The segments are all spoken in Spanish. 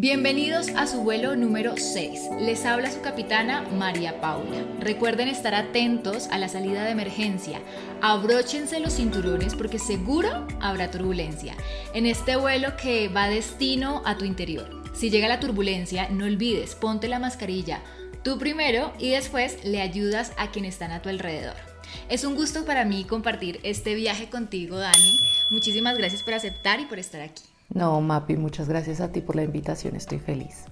Bienvenidos a su vuelo número 6. Les habla su capitana María Paula. Recuerden estar atentos a la salida de emergencia. Abróchense los cinturones porque seguro habrá turbulencia. En este vuelo que va destino a tu interior. Si llega la turbulencia, no olvides, ponte la mascarilla tú primero y después le ayudas a quienes están a tu alrededor. Es un gusto para mí compartir este viaje contigo, Dani. Muchísimas gracias por aceptar y por estar aquí. No, Mapi, muchas gracias a ti por la invitación, estoy feliz.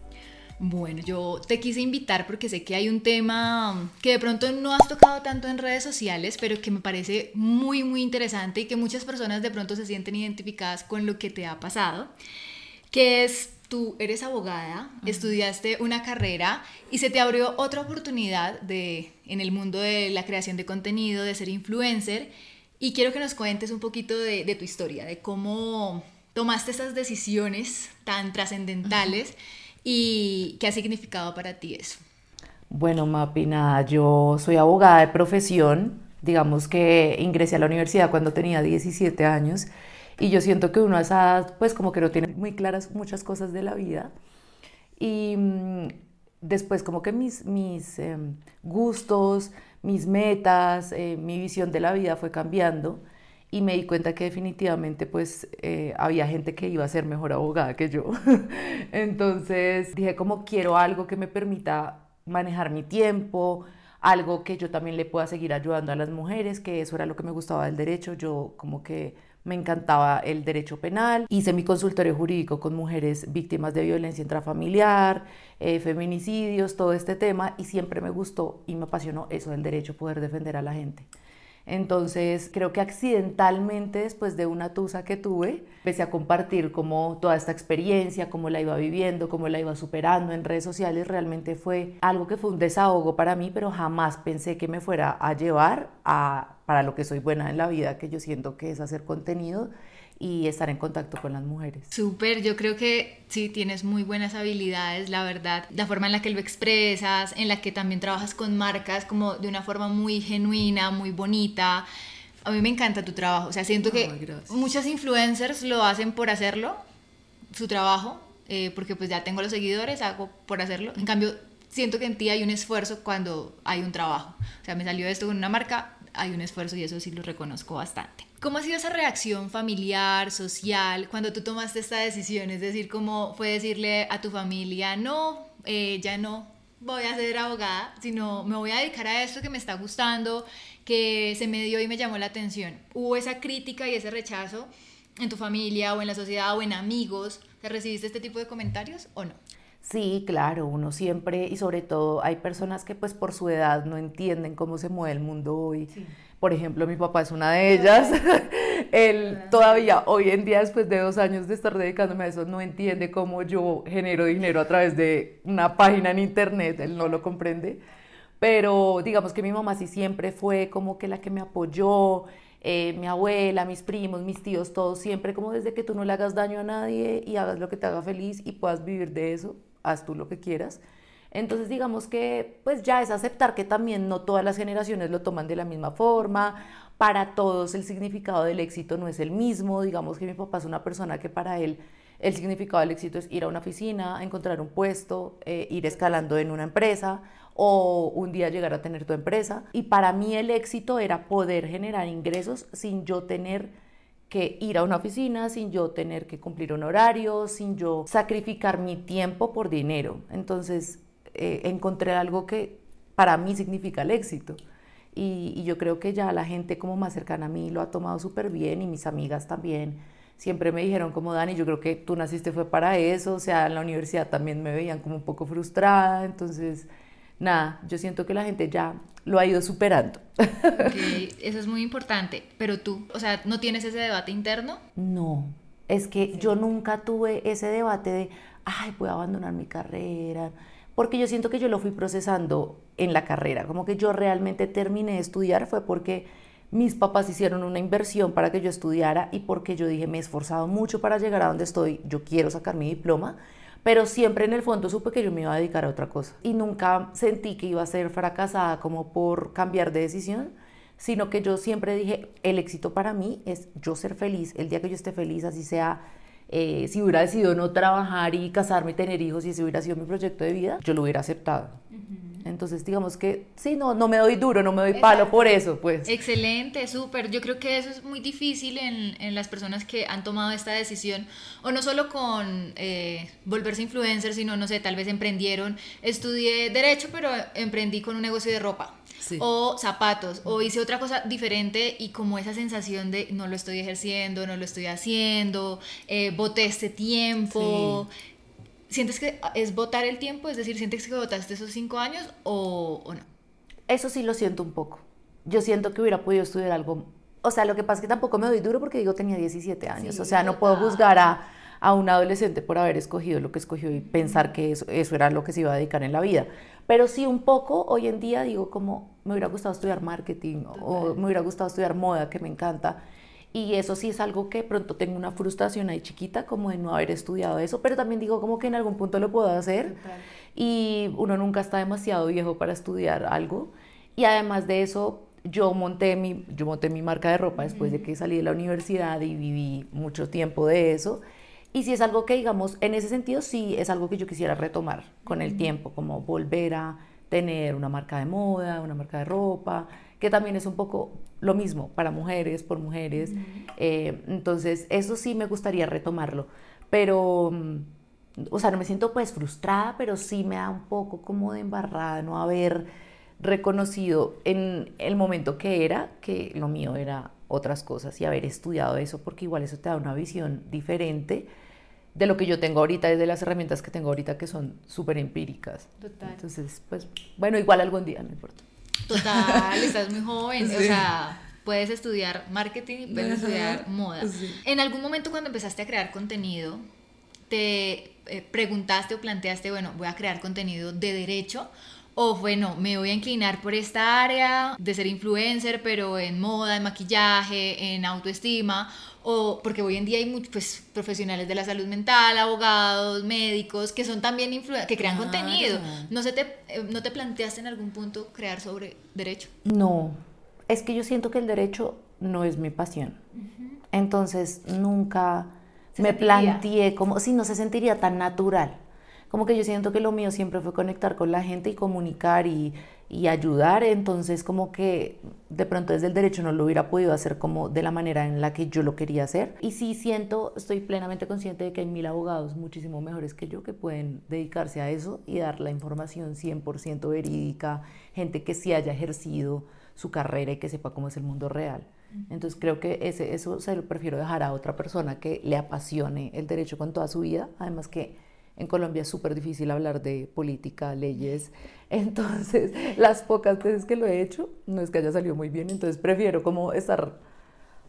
Bueno, yo te quise invitar porque sé que hay un tema que de pronto no has tocado tanto en redes sociales, pero que me parece muy, muy interesante y que muchas personas de pronto se sienten identificadas con lo que te ha pasado, que es tú eres abogada, estudiaste una carrera y se te abrió otra oportunidad de, en el mundo de la creación de contenido, de ser influencer. Y quiero que nos cuentes un poquito de, tu historia, de cómo tomaste esas decisiones tan trascendentales y qué ha significado para ti eso. Bueno, Mapi, nada, yo soy abogada de profesión. Digamos que ingresé a la universidad cuando tenía 17 años y yo siento que uno a esa pues como que no tiene muy claras muchas cosas de la vida. Y mm, después como que mis, mis em, gustos, mis metas, eh, mi visión de la vida fue cambiando y me di cuenta que definitivamente pues eh, había gente que iba a ser mejor abogada que yo. Entonces dije como quiero algo que me permita manejar mi tiempo, algo que yo también le pueda seguir ayudando a las mujeres, que eso era lo que me gustaba del derecho. Yo como que me encantaba el derecho penal, hice mi consultorio jurídico con mujeres víctimas de violencia intrafamiliar, eh, feminicidios, todo este tema y siempre me gustó y me apasionó eso del derecho, poder defender a la gente. Entonces, creo que accidentalmente, después de una tusa que tuve, empecé a compartir como toda esta experiencia, cómo la iba viviendo, cómo la iba superando en redes sociales. Realmente fue algo que fue un desahogo para mí, pero jamás pensé que me fuera a llevar a, para lo que soy buena en la vida, que yo siento que es hacer contenido y estar en contacto con las mujeres. Súper, yo creo que sí, tienes muy buenas habilidades, la verdad, la forma en la que lo expresas, en la que también trabajas con marcas como de una forma muy genuina, muy bonita. A mí me encanta tu trabajo, o sea, siento que muchas influencers lo hacen por hacerlo, su trabajo, eh, porque pues ya tengo los seguidores, hago por hacerlo. En cambio, siento que en ti hay un esfuerzo cuando hay un trabajo. O sea, me salió esto con una marca, hay un esfuerzo y eso sí lo reconozco bastante. ¿Cómo ha sido esa reacción familiar, social, cuando tú tomaste esta decisión? Es decir, ¿cómo fue decirle a tu familia, no, eh, ya no voy a ser abogada, sino me voy a dedicar a esto que me está gustando, que se me dio y me llamó la atención? ¿Hubo esa crítica y ese rechazo en tu familia o en la sociedad o en amigos? ¿Te recibiste este tipo de comentarios o no? Sí, claro, uno siempre y sobre todo hay personas que pues por su edad no entienden cómo se mueve el mundo hoy. Por ejemplo, mi papá es una de ellas. Él todavía hoy en día, después de dos años de estar dedicándome a eso, no entiende cómo yo genero dinero a través de una página en internet. Él no lo comprende. Pero digamos que mi mamá sí siempre fue como que la que me apoyó. Eh, mi abuela, mis primos, mis tíos, todos siempre como desde que tú no le hagas daño a nadie y hagas lo que te haga feliz y puedas vivir de eso, haz tú lo que quieras. Entonces digamos que pues ya es aceptar que también no todas las generaciones lo toman de la misma forma, para todos el significado del éxito no es el mismo, digamos que mi papá es una persona que para él el significado del éxito es ir a una oficina, encontrar un puesto, eh, ir escalando en una empresa o un día llegar a tener tu empresa. Y para mí el éxito era poder generar ingresos sin yo tener que ir a una oficina, sin yo tener que cumplir un horario, sin yo sacrificar mi tiempo por dinero. Entonces, eh, encontré algo que para mí significa el éxito. Y, yo creo que ya la gente como más cercana a mí lo ha tomado súper bien y mis amigas también siempre me dijeron como Dani, yo creo que tú naciste fue para eso, o sea, en la universidad también me veían como un poco frustrada, entonces nada, yo siento que la gente ya lo ha ido superando. eso es muy importante, pero tú, o sea, ¿no tienes ese debate interno? No, es que yo nunca tuve ese debate de, ay, voy a abandonar mi carrera, porque yo siento que yo lo fui procesando en la carrera, como que yo realmente terminé de estudiar fue porque mis papás hicieron una inversión para que yo estudiara y porque yo dije, me he esforzado mucho para llegar a donde estoy, yo quiero sacar mi diploma, pero siempre en el fondo supe que yo me iba a dedicar a otra cosa. Y nunca sentí que iba a ser fracasada como por cambiar de decisión, sino que yo siempre dije, el éxito para mí es yo ser feliz, el día que yo esté feliz, así sea, eh, si hubiera decidido no trabajar y casarme y tener hijos y ese hubiera sido mi proyecto de vida, yo lo hubiera aceptado. Entonces, digamos que sí, no, no me doy duro, no me doy palo por eso, pues. Excelente, súper. Yo creo que eso es muy difícil en, en, las personas que han tomado esta decisión, o no solo con eh, volverse influencers, sino, no sé, tal vez emprendieron, estudié derecho, pero emprendí con un negocio de ropa. O zapatos, o hice otra cosa diferente y como esa sensación de no lo estoy ejerciendo, no lo estoy haciendo, eh, boté este tiempo. ¿Sientes que es votar el tiempo? Es decir, ¿sientes que votaste esos cinco años o, no? Eso sí lo siento un poco. Yo siento que hubiera podido estudiar algo. O sea, lo que pasa es que tampoco me doy duro porque digo tenía 17 años. o sea, no puedo juzgar a, a, un adolescente por haber escogido lo que escogió y pensar que eso, eso era lo que se iba a dedicar en la vida. Pero sí un poco, hoy en día digo como me hubiera gustado estudiar marketing o me hubiera gustado estudiar moda, que me encanta y eso sí es algo que pronto tengo una frustración ahí chiquita, como de no haber estudiado eso, pero también digo como que en algún punto lo puedo hacer. Y uno nunca está demasiado viejo para estudiar algo. Y además de eso, yo monté mi, yo monté mi marca de ropa después de que salí de la universidad y viví mucho tiempo de eso. Y si es algo que, digamos, en ese sentido sí es algo que yo quisiera retomar con el tiempo, como volver a tener una marca de moda, una marca de ropa, que también es un poco lo mismo para mujeres, por mujeres. Eh, entonces, eso sí me gustaría retomarlo. Pero, mm, o sea, no me siento pues frustrada, pero sí me da un poco como de embarrada no haber reconocido en el momento que era que lo mío era otras cosas y haber estudiado eso, porque igual eso te da una visión diferente de lo que yo tengo ahorita, desde las herramientas que tengo ahorita que son súper empíricas. Total. Entonces, pues, bueno, igual algún día, no importa. Total, estás muy joven, o sea, puedes estudiar marketing y puedes estudiar moda. En algún momento cuando empezaste a crear contenido, te eh, preguntaste o planteaste, bueno, voy a crear contenido de derecho o bueno, me voy a inclinar por esta área de ser influencer, pero en moda, en maquillaje, en autoestima, o porque hoy en día hay muchos pues, profesionales de la salud mental, abogados, médicos, que son también que crean contenido. ¿No, se te, eh, ¿No te planteaste en algún punto crear sobre derecho? No, es que yo siento que el derecho no es mi pasión. Entonces nunca me planteé como si no se sentiría tan natural como que yo siento que lo mío siempre fue conectar con la gente y comunicar y, y ayudar, entonces como que de pronto desde el derecho no lo hubiera podido hacer como de la manera en la que yo lo quería hacer. Y sí siento, estoy plenamente consciente de que hay mil abogados muchísimo mejores que yo que pueden dedicarse a eso y dar la información 100% verídica, gente que sí haya ejercido su carrera y que sepa cómo es el mundo real. Entonces creo que ese, eso se lo prefiero dejar a otra persona que le apasione el derecho con toda su vida, además que en Colombia es súper difícil hablar de política, leyes. Entonces, las pocas veces que lo he hecho, no es que haya salido muy bien, entonces prefiero como estar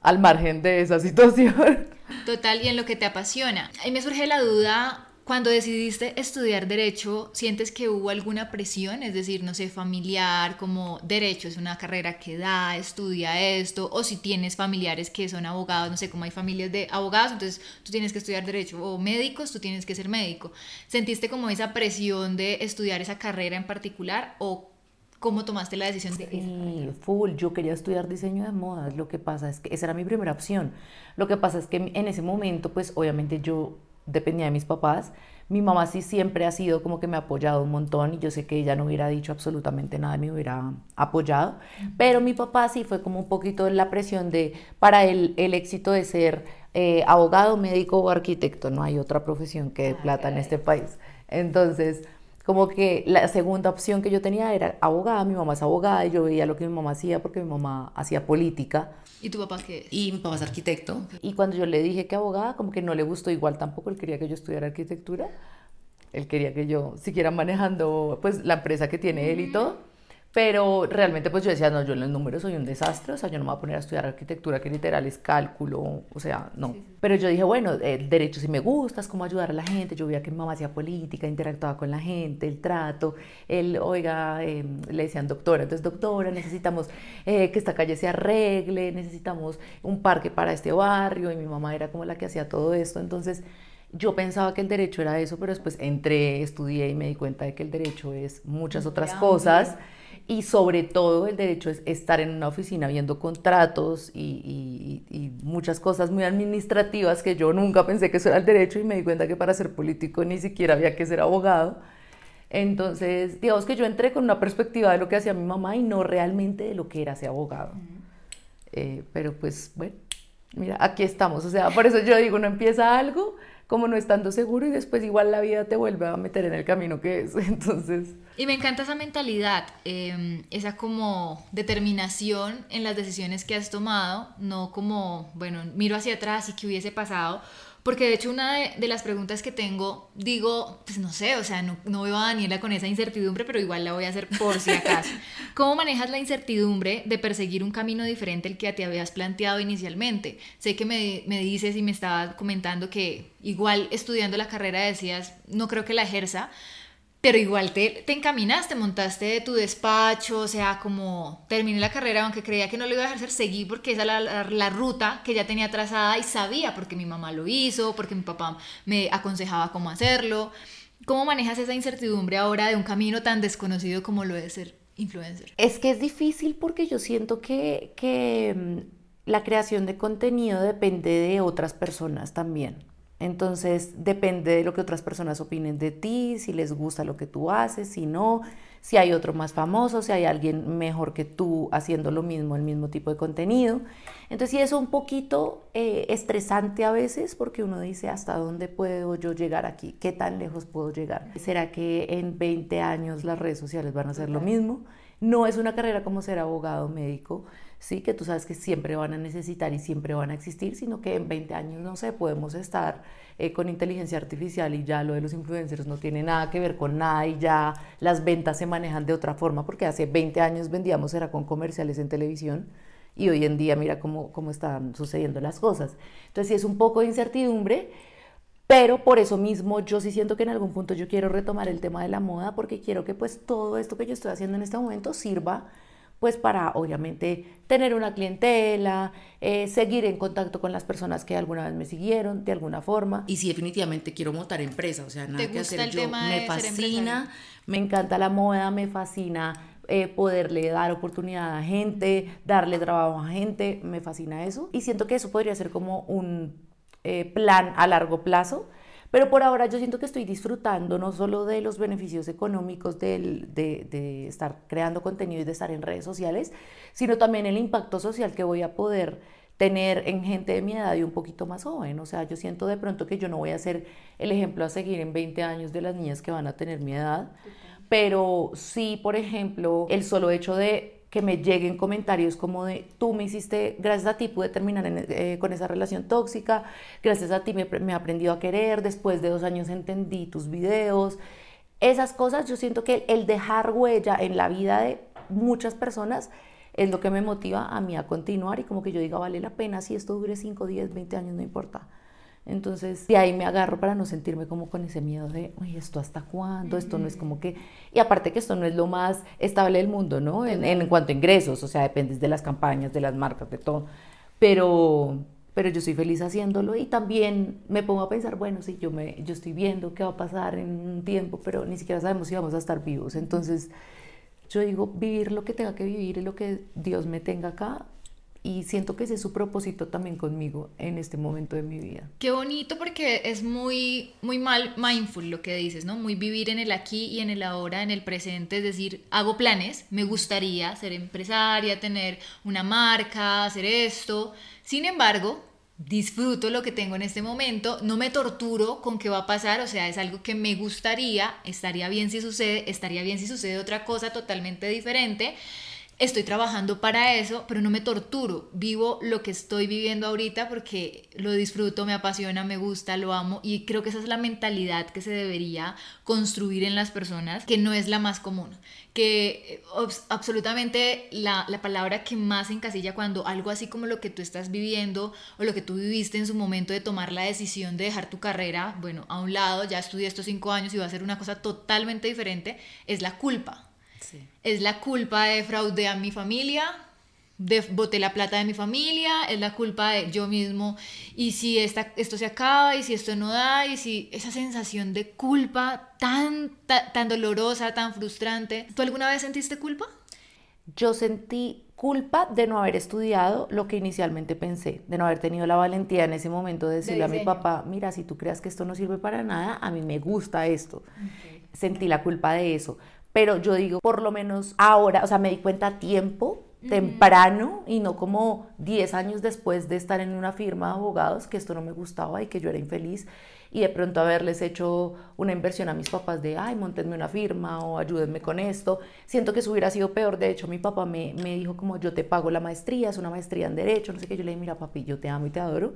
al margen de esa situación. Total, y en lo que te apasiona. Ahí me surge la duda cuando decidiste estudiar derecho, ¿sientes que hubo alguna presión? Es decir, no sé, familiar, como derecho es una carrera que da, estudia esto, o si tienes familiares que son abogados, no sé, como hay familias de abogados, entonces tú tienes que estudiar derecho, o médicos, tú tienes que ser médico. ¿Sentiste como esa presión de estudiar esa carrera en particular o ¿Cómo tomaste la decisión de sí, full, yo quería estudiar diseño de modas, lo que pasa es que esa era mi primera opción. Lo que pasa es que en ese momento, pues obviamente yo dependía de mis papás. Mi mamá sí siempre ha sido como que me ha apoyado un montón y yo sé que ella no hubiera dicho absolutamente nada, me hubiera apoyado, pero mi papá sí fue como un poquito la presión de, para él, el éxito de ser eh, abogado, médico o arquitecto, no hay otra profesión que de ah, plata en este país. Entonces, como que la segunda opción que yo tenía era abogada, mi mamá es abogada y yo veía lo que mi mamá hacía porque mi mamá hacía política. ¿Y tu papá qué es? Y mi papá es arquitecto. Y cuando yo le dije que abogada, como que no le gustó igual tampoco, él quería que yo estudiara arquitectura. Él quería que yo siguiera manejando pues la empresa que tiene él y todo. Pero realmente pues yo decía, no, yo en los números soy un desastre, o sea, yo no me voy a poner a estudiar arquitectura, que literal es cálculo, o sea, no. Pero yo dije, bueno, el derecho sí me gusta, es como ayudar a la gente, yo veía que mi mamá hacía política, interactuaba con la gente, el trato, él, oiga, em, le decían doctora, entonces doctora, necesitamos eh, que esta calle se arregle, necesitamos un parque para este barrio, y mi mamá era como la que hacía todo esto, entonces yo pensaba que el derecho era eso, pero después entré, estudié y me di cuenta de que el derecho es muchas otras cosas y sobre todo el derecho es estar en una oficina viendo contratos y, y, muchas cosas muy administrativas que yo nunca pensé que eso era el derecho y me di cuenta que para ser político ni siquiera había que ser abogado. Entonces, digamos que yo entré con una perspectiva de lo que hacía mi mamá y no realmente de lo que era ser abogado. Eh, pero pues bueno, mira, aquí estamos. O sea, por eso yo digo, no empieza algo como no estando seguro y después igual la vida te vuelve a meter en el camino que es. Entonces... Y me encanta esa mentalidad, em, esa como determinación en las decisiones que has tomado, no como, bueno, miro hacia atrás y qué hubiese pasado, porque de hecho una de, las preguntas que tengo, digo, pues no sé, o sea, no, no, veo a Daniela con esa incertidumbre, pero igual la voy a hacer por si acaso. ¿Cómo manejas la incertidumbre de perseguir un camino diferente al que te habías planteado inicialmente? Sé que me, me dices y me estabas comentando que igual estudiando la carrera decías, no creo que la ejerza, pero igual te, te, encaminaste, montaste tu despacho, o sea, como terminé la carrera, aunque creía que no lo iba a ejercer, seguí porque esa era la, la, ruta que ya tenía trazada y sabía porque mi mamá lo hizo, porque mi papá me aconsejaba cómo hacerlo. ¿Cómo manejas esa incertidumbre ahora de un camino tan desconocido como lo de ser influencer? Es que es difícil porque yo siento que, que mm, la creación de contenido depende de otras personas también. Entonces depende de lo que otras personas opinen de ti, si les gusta lo que tú haces, si no, si hay otro más famoso, si hay alguien mejor que tú haciendo lo mismo, el mismo tipo de contenido. Entonces sí es un poquito eh, estresante a veces porque uno dice hasta dónde puedo yo llegar aquí, qué tan lejos puedo llegar. ¿Será que en 20 años las redes sociales van a hacer lo mismo? No es una carrera como ser abogado médico ¿sí? que tú sabes que siempre van a necesitar y siempre van a existir, sino que en 20 años, no sé, podemos estar eh, con inteligencia artificial y ya lo de los influencers no tiene nada que ver con nada y ya las ventas se manejan de otra forma, porque hace 20 años vendíamos era con comerciales en televisión y hoy en día mira cómo, cómo están sucediendo las cosas. Entonces sí es un poco de incertidumbre, pero por eso mismo yo sí siento que en algún punto yo quiero retomar el tema de la moda porque quiero que pues todo esto que yo estoy haciendo en este momento sirva pues para obviamente tener una clientela, eh, seguir en contacto con las personas que alguna vez me siguieron de alguna forma. Y sí, definitivamente quiero montar empresa, o sea, nada que hacer yo. Me fascina, me encanta la moda, me fascina eh, poderle dar oportunidad a gente, darle trabajo a gente, me fascina eso. Y siento que eso podría ser como un eh, plan a largo plazo pero por ahora yo siento que estoy disfrutando no solo de los beneficios económicos de, de, estar creando contenido y de estar en redes sociales, sino también el impacto social que voy a poder tener en gente de mi edad y un poquito más joven. O sea, yo siento de pronto que yo no voy a ser el ejemplo a seguir en 20 años de las niñas que van a tener mi edad, pero sí, por ejemplo, el solo hecho de que me lleguen comentarios como de tú me hiciste, gracias a ti pude terminar eh, con esa relación tóxica, gracias a ti me, me he aprendido a querer, después de dos años entendí tus videos. Esas cosas yo siento que el dejar huella en la vida de muchas personas es lo que me motiva a mí a continuar y como que yo diga, vale la pena si esto dure 5, 10, 20 años, no importa. Entonces, de ahí me agarro para no sentirme como con ese miedo de, uy, ¿esto hasta cuándo? Esto no es como que... Y aparte que esto no es lo más estable del mundo, ¿no? En, en cuanto a ingresos, o sea, dependes de las campañas, de las marcas, de todo. Pero, pero yo soy feliz haciéndolo y también me pongo a pensar, bueno, sí, yo, me, yo estoy viendo qué va a pasar en un tiempo, pero ni siquiera sabemos si vamos a estar vivos. Entonces, yo digo, vivir lo que tenga que vivir y lo que Dios me tenga acá y siento que ese es su propósito también conmigo en este momento de mi vida. Qué bonito porque es muy muy mal mindful lo que dices, ¿no? Muy vivir en el aquí y en el ahora, en el presente, es decir, hago planes, me gustaría ser empresaria, tener una marca, hacer esto. Sin embargo, disfruto lo que tengo en este momento, no me torturo con qué va a pasar, o sea, es algo que me gustaría, estaría bien si sucede, estaría bien si sucede otra cosa totalmente diferente estoy trabajando para eso, pero no me torturo, vivo lo que estoy viviendo ahorita porque lo disfruto, me apasiona, me gusta, lo amo. Y creo que esa es la mentalidad que se debería construir en las personas, que no es la más común, que eh, absolutamente la, la palabra que más encasilla cuando algo así como lo que tú estás viviendo o lo que tú viviste en su momento de tomar la decisión de dejar tu carrera, bueno, a un lado, ya estudié estos cinco años y va a ser una cosa totalmente diferente, es la culpa es la culpa de fraude a mi familia, de boté la plata de mi familia, es la culpa de yo mismo. Y si esta, esto se acaba, y si esto no da, y si esa sensación de culpa tan, tan, tan dolorosa, tan frustrante. ¿Tú alguna vez sentiste culpa? Yo sentí culpa de no haber estudiado lo que inicialmente pensé, de no haber tenido la valentía en ese momento de decirle a mi papá, mira, si tú creas que esto no sirve para nada, a mí me gusta esto. Sentí la culpa de eso. Pero yo digo, por lo menos ahora, o sea, me di cuenta a tiempo, temprano, y no como 10 años después de estar en una firma de abogados, que esto no me gustaba y que yo era infeliz y de pronto haberles hecho una inversión a mis papás de, ay, montenme una firma o ayúdenme con esto. Siento que eso hubiera sido peor. De hecho, mi papá me, me dijo como, yo te pago la maestría, es una maestría en Derecho, no sé qué. Yo le dije, mira, papi, yo te amo y te adoro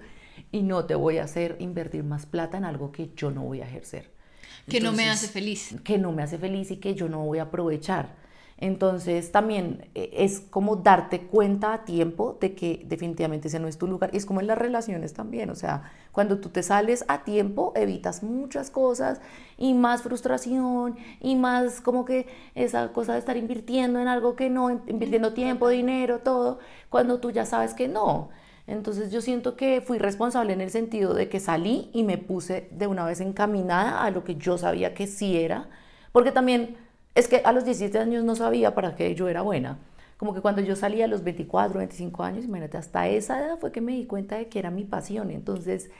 y no te voy a hacer invertir más plata en algo que yo no voy a ejercer. Que no me hace feliz. Que no me hace feliz y que yo no voy a aprovechar. Entonces también eh, es como darte cuenta a tiempo de que definitivamente ese no es tu lugar. Y es como en las relaciones también, o sea, cuando tú te sales a tiempo evitas muchas cosas y más frustración y más como que esa cosa de estar invirtiendo en algo que no, invirtiendo tiempo, dinero, todo, cuando tú ya sabes que no. Entonces yo siento que fui responsable en el sentido de que salí y me puse de una vez encaminada a lo que yo sabía que sí era, porque también es que a los 17 años no sabía para qué yo era buena. Como que cuando yo salía a los 24, 25 años, imagínate, hasta esa edad fue que me di cuenta de que era mi pasión. Entonces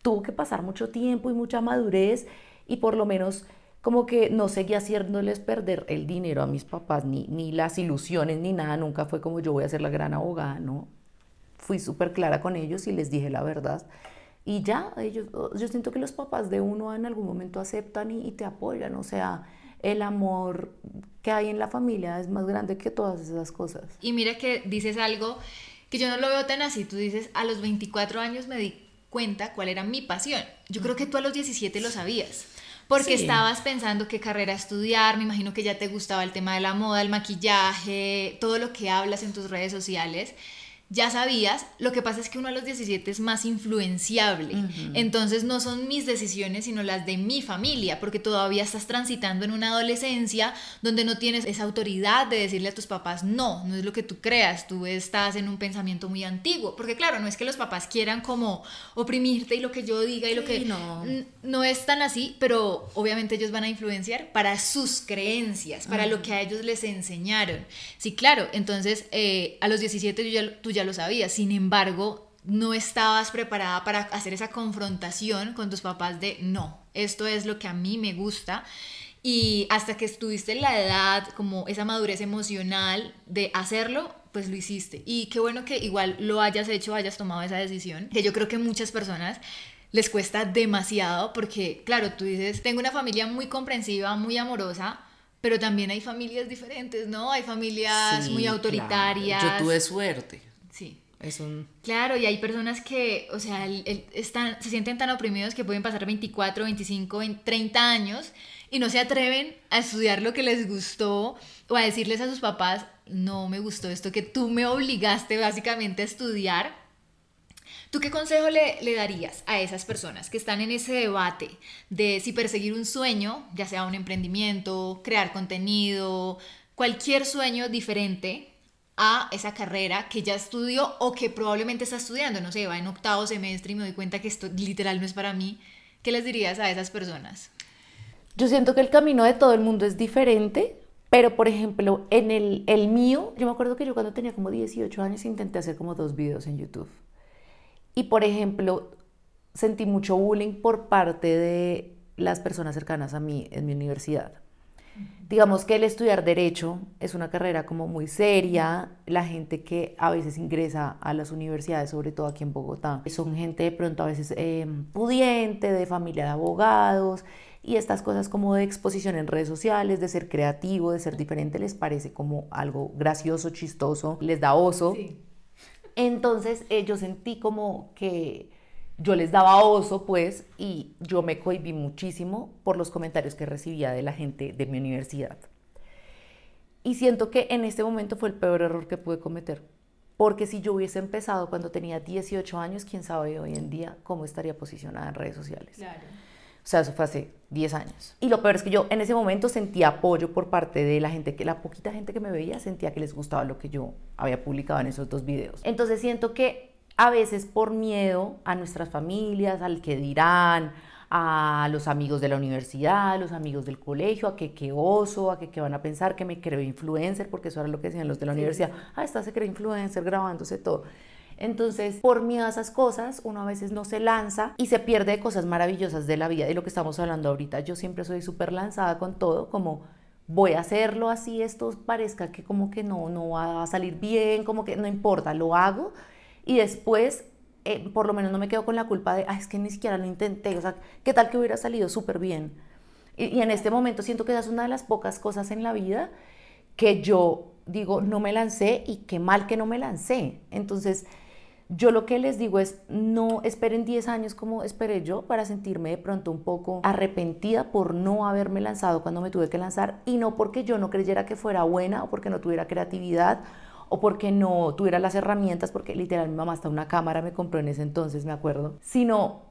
tuvo que pasar mucho tiempo y mucha madurez y por lo menos como que no seguía haciéndoles perder el dinero a mis papás, ni, ni las ilusiones, ni nada. Nunca fue como yo voy a ser la gran abogada, ¿no? Fui súper clara con ellos y les dije la verdad. Y ya, ellos, yo siento que los papás de uno en algún momento aceptan y, y te apoyan. O sea, el amor que hay en la familia es más grande que todas esas cosas. Y mira que dices algo que yo no lo veo tan así. Tú dices, a los 24 años me di cuenta cuál era mi pasión. Yo creo que tú a los 17 lo sabías. Porque estabas pensando qué carrera estudiar, me imagino que ya te gustaba el tema de la moda, el maquillaje, todo lo que hablas en tus redes sociales ya sabías, lo que pasa es que uno a los 17 es más influenciable. Entonces no son mis decisiones, sino las de mi familia, porque todavía estás transitando en una adolescencia donde no tienes esa autoridad de decirle a tus papás, no, no es lo que tú creas, tú estás en un pensamiento muy antiguo, porque claro, no es que los papás quieran como oprimirte y lo que yo diga y lo que... No. no es tan así, pero obviamente ellos van a influenciar para sus creencias, para lo que a ellos les enseñaron. Sí, claro, entonces eh, a los 17 ya, tú ya lo sabías, sin embargo, no estabas preparada para hacer esa confrontación con tus papás de no, esto es lo que a mí me gusta. Y hasta que estuviste en la edad, como esa madurez emocional de hacerlo, pues lo hiciste. Y qué bueno que igual lo hayas hecho, hayas tomado esa decisión, que yo creo que muchas personas les cuesta demasiado porque, claro, tú dices, tengo una familia muy comprensiva, muy amorosa, pero también hay familias diferentes, ¿no? Hay familias muy autoritarias. Yo tuve suerte. Claro, y hay personas que, o sea, están, se sienten tan oprimidos que pueden pasar 24, 25, 30 años y no se atreven a estudiar lo que les gustó o a decirles a sus papás, no me gustó esto que tú me obligaste básicamente a estudiar. ¿Tú qué consejo le, darías a esas personas que están en ese debate de si perseguir un sueño, ya sea un emprendimiento, crear contenido, cualquier sueño diferente, a esa carrera que ya estudió o que probablemente está estudiando, no sé, va en octavo semestre y me doy cuenta que esto literal no es para mí, ¿qué les dirías a esas personas? Yo siento que el camino de todo el mundo es diferente, pero por ejemplo, en el, el mío, yo me acuerdo que yo cuando tenía como 18 años intenté hacer como dos videos en YouTube. Y por ejemplo, sentí mucho bullying por parte de las personas cercanas a mí en mi universidad Digamos que el estudiar derecho es una carrera como muy seria, la gente que a veces ingresa a las universidades, sobre todo aquí en Bogotá, son gente de pronto a veces em, pudiente, de familia de abogados, y estas cosas como de exposición en redes sociales, de ser creativo, de ser diferente, les parece como algo gracioso, chistoso, les da oso. Entonces eh, yo sentí como que yo les daba oso, pues, y yo me cohibí muchísimo por los comentarios que recibía de la gente de mi universidad. Y siento que en este momento fue el peor error que pude cometer. Porque si yo hubiese empezado cuando tenía 18 años, quién sabe hoy en día cómo estaría posicionada en redes sociales. Claro. O sea, eso fue hace 10 años. Y lo peor es que yo en ese momento sentía apoyo por parte de la gente, que la poquita gente que me veía sentía que les gustaba lo que yo había publicado en esos dos videos. Entonces siento que a veces por miedo a nuestras familias, al que dirán, a los amigos de la universidad, a los amigos del colegio, a que qué oso, a que qué van a pensar, que me creo influencer, porque eso era lo que decían los de la universidad. Ah, esta se cree influencer grabándose todo. Entonces, por miedo a esas cosas, uno a veces no se lanza y se pierde de cosas maravillosas de la vida. Y lo que estamos hablando ahorita, yo siempre soy súper lanzada con todo, como voy a hacerlo así, esto parezca que como que no, no va a salir bien, como que no importa, lo hago. Y después eh, por lo menos no me quedo con la culpa de, es que ni siquiera lo intenté, o sea, ¿qué tal que hubiera salido súper bien? Y, en este momento siento que esa es una de las pocas cosas en la vida que yo digo, no me lancé y qué mal que no me lancé. Entonces, yo lo que les digo es, no esperen 10 años como esperé yo para sentirme de pronto un poco arrepentida por no haberme lanzado cuando me tuve que lanzar y no porque yo no creyera que fuera buena o porque no tuviera creatividad o porque no tuviera las herramientas, porque literal mi mamá hasta una cámara me compró en ese entonces, me acuerdo, sino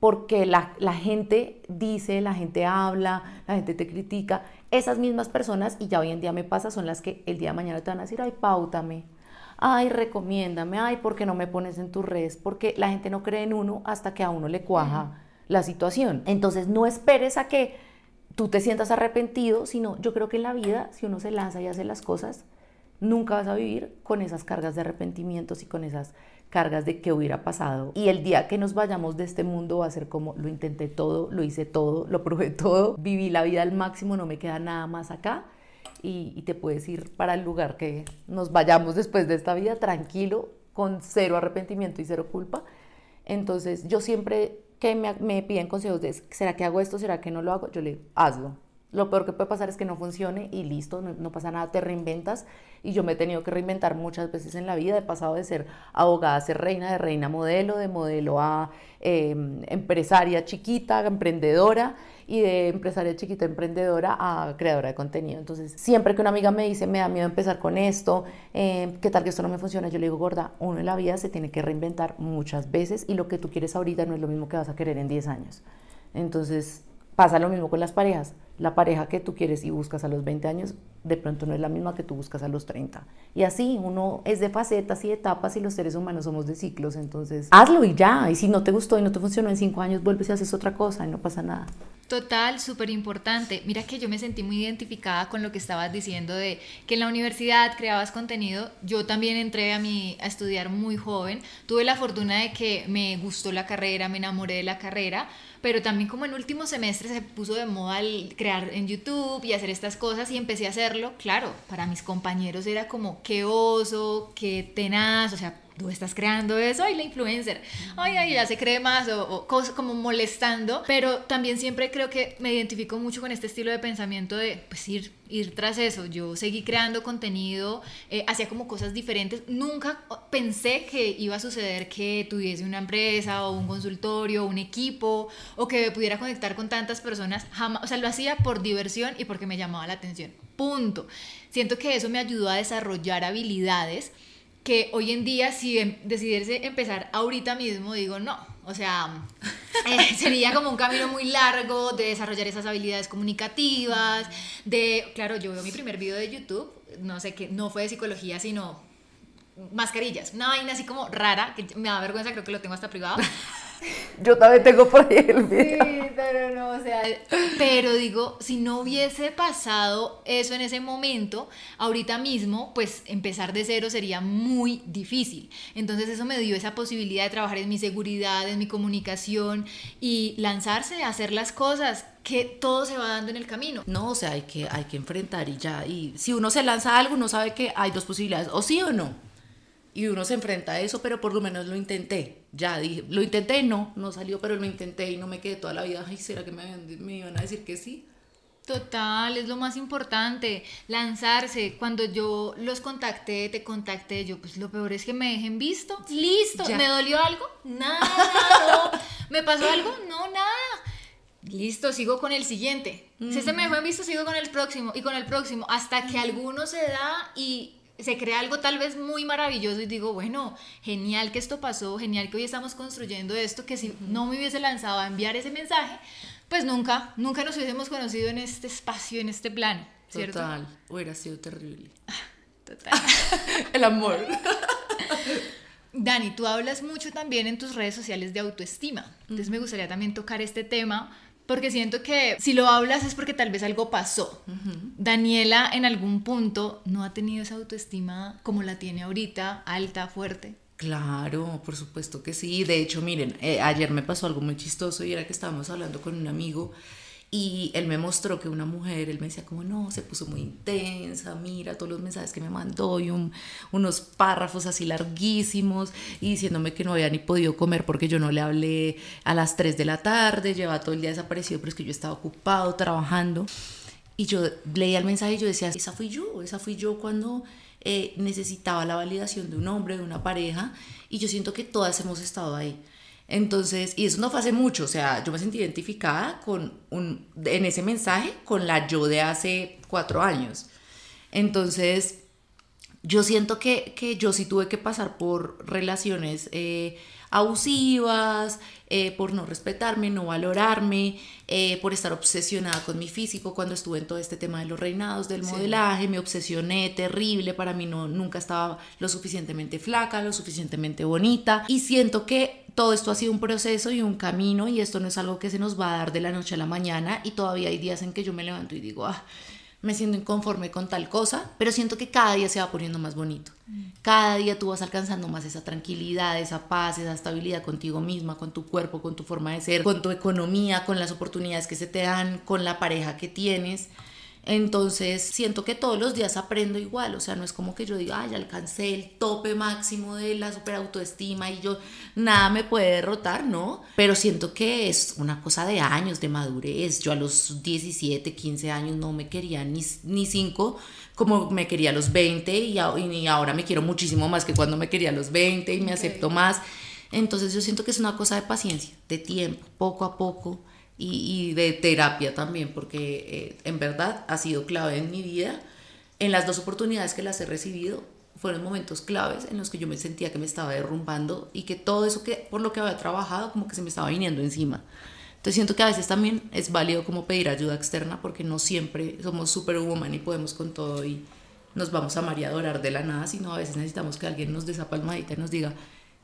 porque la, la, gente dice, la gente habla, la gente te critica. Esas mismas personas, y ya hoy en día me pasa, son las que el día de mañana te van a decir, ay, pautame, ay, recomiéndame, ay, ¿por qué no me pones en tus redes? Porque la gente no cree en uno hasta que a uno le cuaja la situación. Entonces, no esperes a que tú te sientas arrepentido, sino yo creo que en la vida, si uno se lanza y hace las cosas, nunca vas a vivir con esas cargas de arrepentimientos y con esas cargas de qué hubiera pasado. Y el día que nos vayamos de este mundo va a ser como lo intenté todo, lo hice todo, lo probé todo, viví la vida al máximo, no me queda nada más acá. Y, te puedes ir para el lugar que nos vayamos después de esta vida tranquilo, con cero arrepentimiento y cero culpa. Entonces yo siempre que me, me piden consejos de, ¿será que hago esto? ¿Será que no lo hago? Yo le digo, hazlo lo peor que puede pasar es que no funcione y listo, no, pasa nada, te reinventas. Y yo me he tenido que reinventar muchas veces en la vida. He pasado de ser abogada a ser reina, de reina modelo, de modelo a em, empresaria chiquita, emprendedora y de empresaria chiquita, emprendedora a creadora de contenido. Entonces, siempre que una amiga me dice, me da miedo empezar con esto, em, ¿qué tal que esto no me funciona? Yo le digo, gorda, uno en la vida se tiene que reinventar muchas veces y lo que tú quieres ahorita no es lo mismo que vas a querer en 10 años. Entonces, pasa lo mismo con las parejas la pareja que tú quieres y buscas a los 20 años, de pronto no es la misma que tú buscas a los 30. Y así, uno es de facetas y etapas y los seres humanos somos de ciclos, entonces hazlo y ya. Y si no te gustó y no te funcionó en 5 años, vuelves y haces otra cosa y no pasa nada. Total, súper importante. Mira que yo me sentí muy identificada con lo que estabas diciendo de que en la universidad creabas contenido. Yo también entré a, mi, a estudiar muy joven. Tuve la fortuna de que me gustó la carrera, me enamoré de la carrera, pero también como en último semestre se puso de moda el crear en YouTube y hacer estas cosas y empecé a hacerlo. Claro, para mis compañeros era como qué oso, qué tenaz, o sea, tú estás creando eso, ay, la influencer, ay, ay, ya se cree más, o, cosas como molestando, pero también siempre creo que me identifico mucho con este estilo de pensamiento de, pues, ir, ir tras eso. Yo seguí creando contenido, eh, hacía como cosas diferentes, nunca pensé que iba a suceder que tuviese una empresa o un consultorio, o un equipo, o que pudiera conectar con tantas personas, jamás, o sea, lo hacía por diversión y porque me llamaba la atención, punto. Siento que eso me ayudó a desarrollar habilidades que hoy en día si em, decidirse empezar ahorita mismo, digo no. O sea, eh, sería como un camino muy largo de desarrollar esas habilidades comunicativas, de, claro, yo veo mi primer video de YouTube, no sé qué, no fue de psicología, sino mascarillas, una vaina así como rara, que me da vergüenza, creo que lo tengo hasta privado. Yo también tengo por ahí el video. Sí, pero no, o sea, pero digo, si no hubiese pasado eso en ese momento, ahorita mismo, pues empezar de cero sería muy difícil. Entonces eso me dio esa posibilidad de trabajar en mi seguridad, en mi comunicación y lanzarse a hacer las cosas que todo se va dando en el camino. No, o sea, hay que, hay que enfrentar y ya. Y si uno se lanza a algo, uno sabe que hay dos posibilidades, o sí o no y uno se enfrenta a eso, pero por lo menos lo intenté. Ya dije, lo intenté, no, no salió, pero lo intenté y no me quedé toda la vida. Ay, ¿será que me, me iban a decir que sí? Total, es lo más importante, lanzarse. Cuando yo los contacté, te contacté, yo pues lo peor es que me dejen visto. Listo, ¿me dolió algo? Nada. ¿Me pasó algo? No, nada. Listo, sigo con el siguiente. Si este me dejó en visto, sigo con el próximo y con el próximo, hasta que alguno se da y se crea algo tal vez muy maravilloso y digo, bueno, genial que esto pasó, genial que hoy estamos construyendo esto, que si no me hubiese lanzado a enviar ese mensaje, pues nunca, nunca nos hubiésemos conocido en este espacio, en este plano. ¿cierto? Total, hubiera sido terrible. Total. El amor. Dani, tú hablas mucho también en tus redes sociales de autoestima. Entonces me gustaría también tocar este tema porque siento que si lo hablas es porque tal vez algo pasó. Daniela en algún punto no ha tenido esa autoestima como la tiene ahorita, alta, fuerte. Claro, por supuesto que sí. De hecho, miren, eh, ayer me pasó algo muy chistoso y era que estábamos hablando con un amigo y él me mostró que una mujer, él me decía como, no, se puso muy intensa, mira todos los mensajes que me mandó y unos párrafos así larguísimos y diciéndome que no había ni podido comer porque yo no le hablé a las 3 de la tarde, llevaba todo el día desaparecido, pero es que yo estaba ocupado trabajando. Y yo leía el mensaje y yo decía, esa fui yo, esa fui yo cuando eh, necesitaba la validación de un hombre, de una pareja, y yo siento que todas hemos estado ahí. Entonces, y eso no fue hace mucho, o sea, yo me sentí identificada con un, en ese mensaje con la yo de hace cuatro años. Entonces, yo siento que, que yo sí tuve que pasar por relaciones eh, abusivas, eh, por no respetarme, no valorarme, eh, por estar obsesionada con mi físico cuando estuve en todo este tema de los reinados, del modelaje, me obsesioné terrible, para mí no, nunca estaba lo suficientemente flaca, lo suficientemente bonita y siento que todo esto ha sido un proceso y un camino y esto no es algo que se nos va a dar de la noche a la mañana y todavía hay días en que yo me levanto y digo, ah, me siento inconforme con tal cosa, pero siento que cada día se va poniendo más bonito. Cada día tú vas alcanzando más esa tranquilidad, esa paz, esa estabilidad contigo misma, con tu cuerpo, con tu forma de ser, con tu economía, con las oportunidades que se te dan, con la pareja que tienes. Entonces siento que todos los días aprendo igual, o sea, no es como que yo diga, ay, alcancé el tope máximo de la super autoestima y yo nada me puede derrotar, ¿no? Pero siento que es una cosa de años, de madurez. Yo a los 17, 15 años no me quería ni, ni 5 como me quería a los 20 y, y, ahora me quiero muchísimo más que cuando me quería a los 20 y me acepto más. Entonces yo siento que es una cosa de paciencia, de tiempo, poco a poco y, de terapia también, porque eh, en verdad ha sido clave en mi vida. En las dos oportunidades que las he recibido, fueron momentos claves en los que yo me sentía que me estaba derrumbando y que todo eso que por lo que había trabajado como que se me estaba viniendo encima. Entonces siento que a veces también es válido como pedir ayuda externa porque no siempre somos superwoman y podemos con todo y nos vamos a amar y adorar de la nada, sino a veces necesitamos que alguien nos dé esa palmadita y nos diga,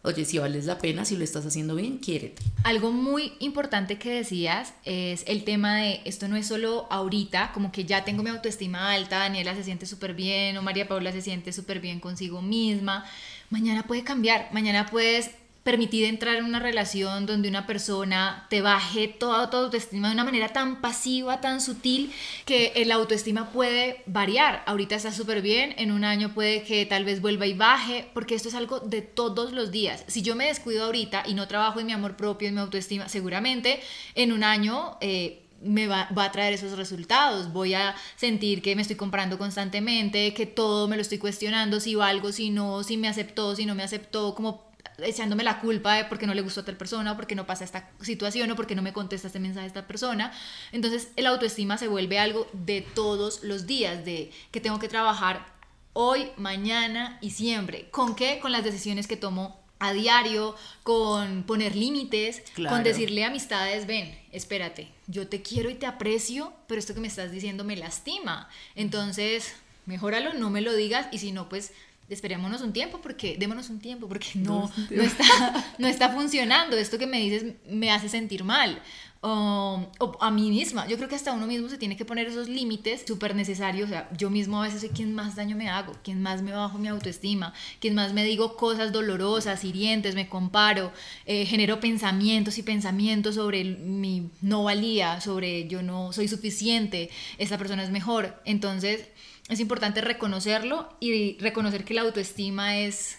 oye, si vales la pena, si lo estás haciendo bien, quiérete. Algo muy importante que decías es el tema de esto no es solo ahorita, como que ya tengo mi autoestima alta, Daniela se siente súper bien o María Paula se siente súper bien consigo misma. Mañana puede cambiar, mañana puedes permitir entrar en una relación donde una persona te baje toda tu autoestima de una manera tan pasiva, tan sutil, que el autoestima puede variar. Ahorita está súper bien, en un año puede que tal vez vuelva y baje, porque esto es algo de todos los días. Si yo me descuido ahorita y no trabajo en mi amor propio, en mi autoestima, seguramente en un año... Eh, me va, va, a traer esos resultados. Voy a sentir que me estoy comprando constantemente, que todo me lo estoy cuestionando, si valgo, si no, si me aceptó, si no me aceptó, como echándome la culpa de porque no le gustó a tal persona o porque no pasa esta situación o porque no me contesta este mensaje a esta persona. Entonces el autoestima se vuelve algo de todos los días, de que tengo que trabajar hoy, mañana y siempre. ¿Con qué? Con las decisiones que tomo a diario, con poner límites, con decirle a amistades, ven, espérate, yo te quiero y te aprecio, pero esto que me estás diciendo me lastima. Entonces, mejóralo, no me lo digas y si no, pues esperémonos un tiempo porque démonos un tiempo porque no, no, está, no está funcionando. Esto que me dices me hace sentir mal. o a mí misma. Yo creo que hasta uno mismo se tiene que poner esos límites súper necesarios. O sea, yo mismo a veces soy quien más daño me hago, quien más me bajo mi autoestima, quien más me digo cosas dolorosas, hirientes, me comparo, eh, genero pensamientos y pensamientos sobre mi no valía, sobre yo no soy suficiente, esta persona es mejor. Entonces, es importante reconocerlo y reconocer que la autoestima es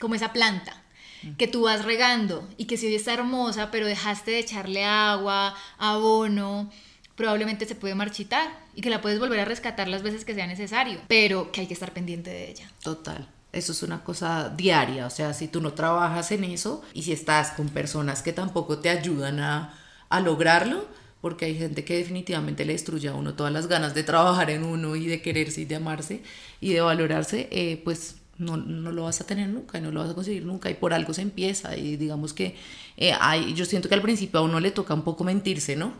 como esa planta que tú vas regando y que si hoy está hermosa, pero dejaste de echarle agua, abono, probablemente se puede marchitar y que la puedes volver a rescatar las veces que sea necesario, pero que hay que estar pendiente de ella. Total. Eso es una cosa diaria, o sea, si tú no trabajas en eso y si estás con personas que tampoco te ayudan a, a lograrlo, porque hay gente que definitivamente le destruye a uno todas las ganas de trabajar en uno y de quererse y de amarse y de valorarse, eh, pues no, no, lo vas a tener nunca y no lo vas a conseguir nunca y por algo se empieza y digamos que eh, hay, yo siento que al principio a uno le toca un poco mentirse, ¿no?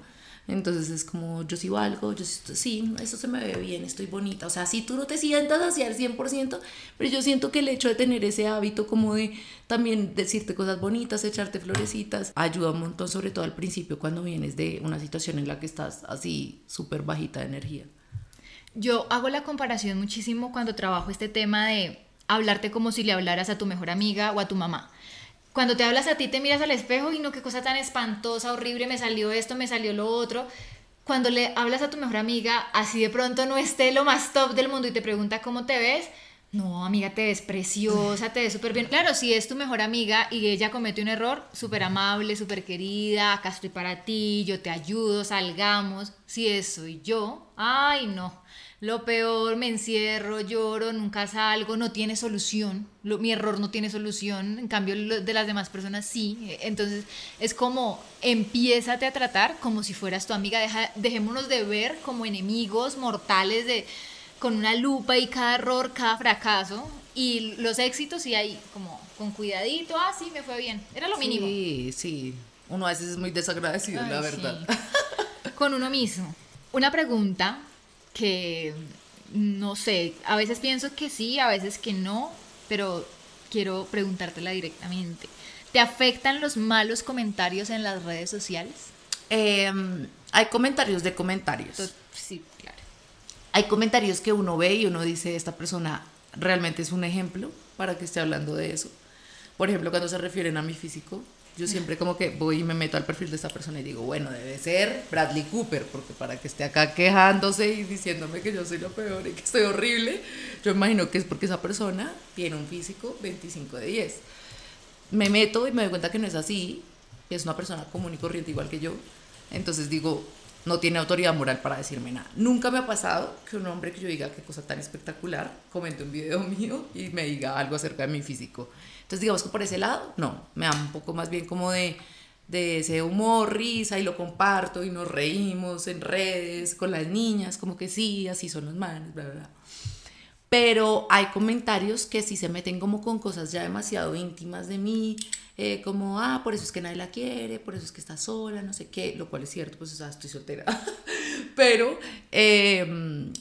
Entonces es como, yo sí valgo, yo sí, sí, eso se me ve bien, estoy bonita. O sea, si tú no te sientas hacia el 100%, pero yo siento que el hecho de tener ese hábito como de también decirte cosas bonitas, echarte florecitas, ayuda un montón, sobre todo al principio cuando vienes de una situación en la que estás así súper bajita de energía. Yo hago la comparación muchísimo cuando trabajo este tema de hablarte como si le hablaras a tu mejor amiga o a tu mamá cuando te hablas a ti, te miras al espejo y no, qué cosa tan espantosa, horrible, me salió esto, me salió lo otro. Cuando le hablas a tu mejor amiga, así de pronto no esté lo más top del mundo y te pregunta cómo te ves, no, amiga, te ves preciosa, te ves súper bien. Claro, si es tu mejor amiga y ella comete un error, súper amable, súper querida, acá estoy para ti, yo te ayudo, salgamos. Si es soy yo, ay, no lo peor, me encierro, lloro, nunca salgo, no tiene solución, mi error no tiene solución, en cambio de las demás personas sí. Entonces es como, empiézate a tratar como si fueras tu amiga, Deja, dejémonos de ver como enemigos mortales de, con una lupa y cada error, cada fracaso. Y los éxitos y ahí como con cuidadito, ah, sí, me fue bien, era lo mínimo. Sí, sí, uno a veces es muy desagradecido, la verdad. Con uno mismo. Una pregunta que no sé, a veces pienso que sí, a veces que no, pero quiero preguntártela directamente. ¿Te afectan los malos comentarios en las redes sociales? Em, hay comentarios de comentarios. Sí, claro. Hay comentarios que uno ve y uno dice, esta persona realmente es un ejemplo para que esté hablando de eso. Por ejemplo, cuando se refieren a mi físico, yo siempre como que voy y me meto al perfil de esta persona y digo, bueno, debe ser Bradley Cooper, porque para que esté acá quejándose y diciéndome que yo soy lo peor y que estoy horrible, yo imagino que es porque esa persona tiene un físico 25 de 10. Me meto y me doy cuenta que no es así, es una persona común y corriente igual que yo. Entonces digo, no tiene autoridad moral para decirme nada. Nunca me ha pasado que un hombre que yo diga qué cosa tan espectacular comente un video mío y me diga algo acerca de mi físico. Entonces, digamos que por ese lado, no, me da un poco más bien como de, de ese humor, risa y lo comparto y nos reímos en redes con las niñas, como que sí, así son los manes, bla, bla, bla. Pero hay comentarios que sí se meten como con cosas ya demasiado íntimas de mí, eh, como, ah, por eso es que nadie la quiere, por eso es que está sola, no sé qué, lo cual es cierto, pues o sea, estoy soltera. Pero eh,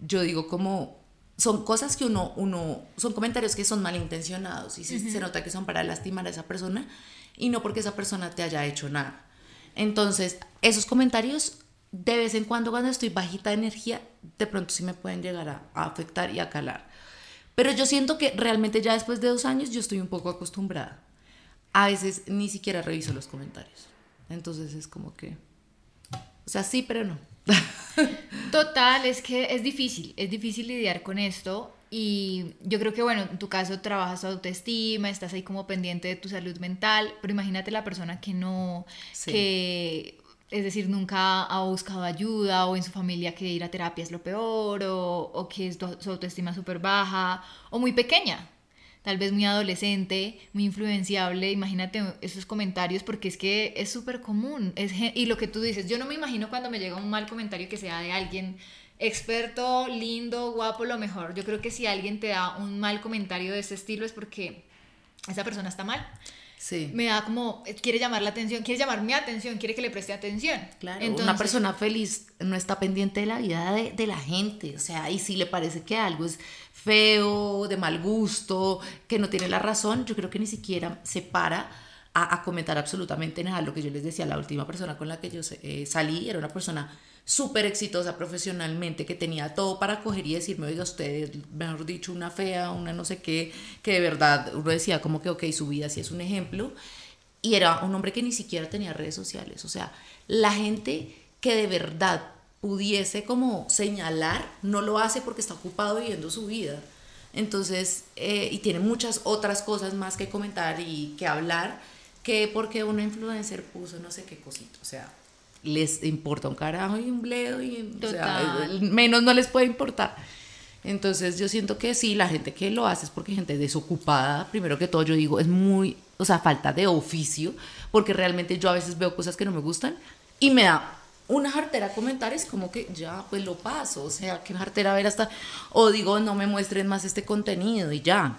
yo digo como, son cosas que uno, uno, son comentarios que son malintencionados y se, se nota que son para lastimar a esa persona y no porque esa persona te haya hecho nada. Entonces, esos comentarios de vez en cuando cuando estoy bajita de energía, de pronto sí me pueden llegar a, a, afectar y a calar. Pero yo siento que realmente ya después de dos años yo estoy un poco acostumbrada. A veces ni siquiera reviso los comentarios. Entonces es como que, o sea, sí, pero no. Total, es que es difícil, es difícil lidiar con esto y yo creo que, bueno, en tu caso trabajas tu autoestima, estás ahí como pendiente de tu salud mental, pero imagínate la persona que no, que, es decir, nunca ha buscado ayuda o en su familia que ir a terapia es lo peor o, o que es su autoestima súper baja o muy pequeña, tal vez muy adolescente, muy influenciable, imagínate esos comentarios porque es que es súper común. Es, y lo que tú dices, yo no me imagino cuando me llega un mal comentario que sea de alguien experto, lindo, guapo, lo mejor. Yo creo que si alguien te da un mal comentario de ese estilo es porque esa persona está mal. Sí. Me da como, quiere llamar la atención, quiere llamar mi atención, quiere que le preste atención. Claro, una persona feliz no está pendiente de la vida de, de la gente, o sea, y si le parece que algo es feo, de mal gusto, que no tiene la razón, yo creo que ni siquiera se para a, comentar absolutamente nada. Lo que yo les decía, la última persona con la que yo eh, salí era una persona súper exitosa profesionalmente, que tenía todo para coger y decirme, oiga, ustedes, mejor dicho, una fea, una no sé qué, que de verdad uno decía como que, ok, su vida sí es un ejemplo. Y era un hombre que ni siquiera tenía redes sociales. O sea, la gente que de verdad pudiese como señalar, no lo hace porque está ocupado viviendo su vida. Entonces, eh, y tiene muchas otras cosas más que comentar y que hablar, que porque una influencer puso no sé qué cosito. O sea, les importa un carajo y un bledo y o sea, menos no les puede importar. Entonces yo siento que sí, la gente que lo hace es porque gente desocupada, primero que todo yo digo, es muy, o sea, falta de oficio, porque realmente yo a veces veo cosas que no me gustan y me da una jartera comentarios como que ya, pues lo paso, o sea, que jartera ver hasta, o digo, no me muestren más este contenido y ya.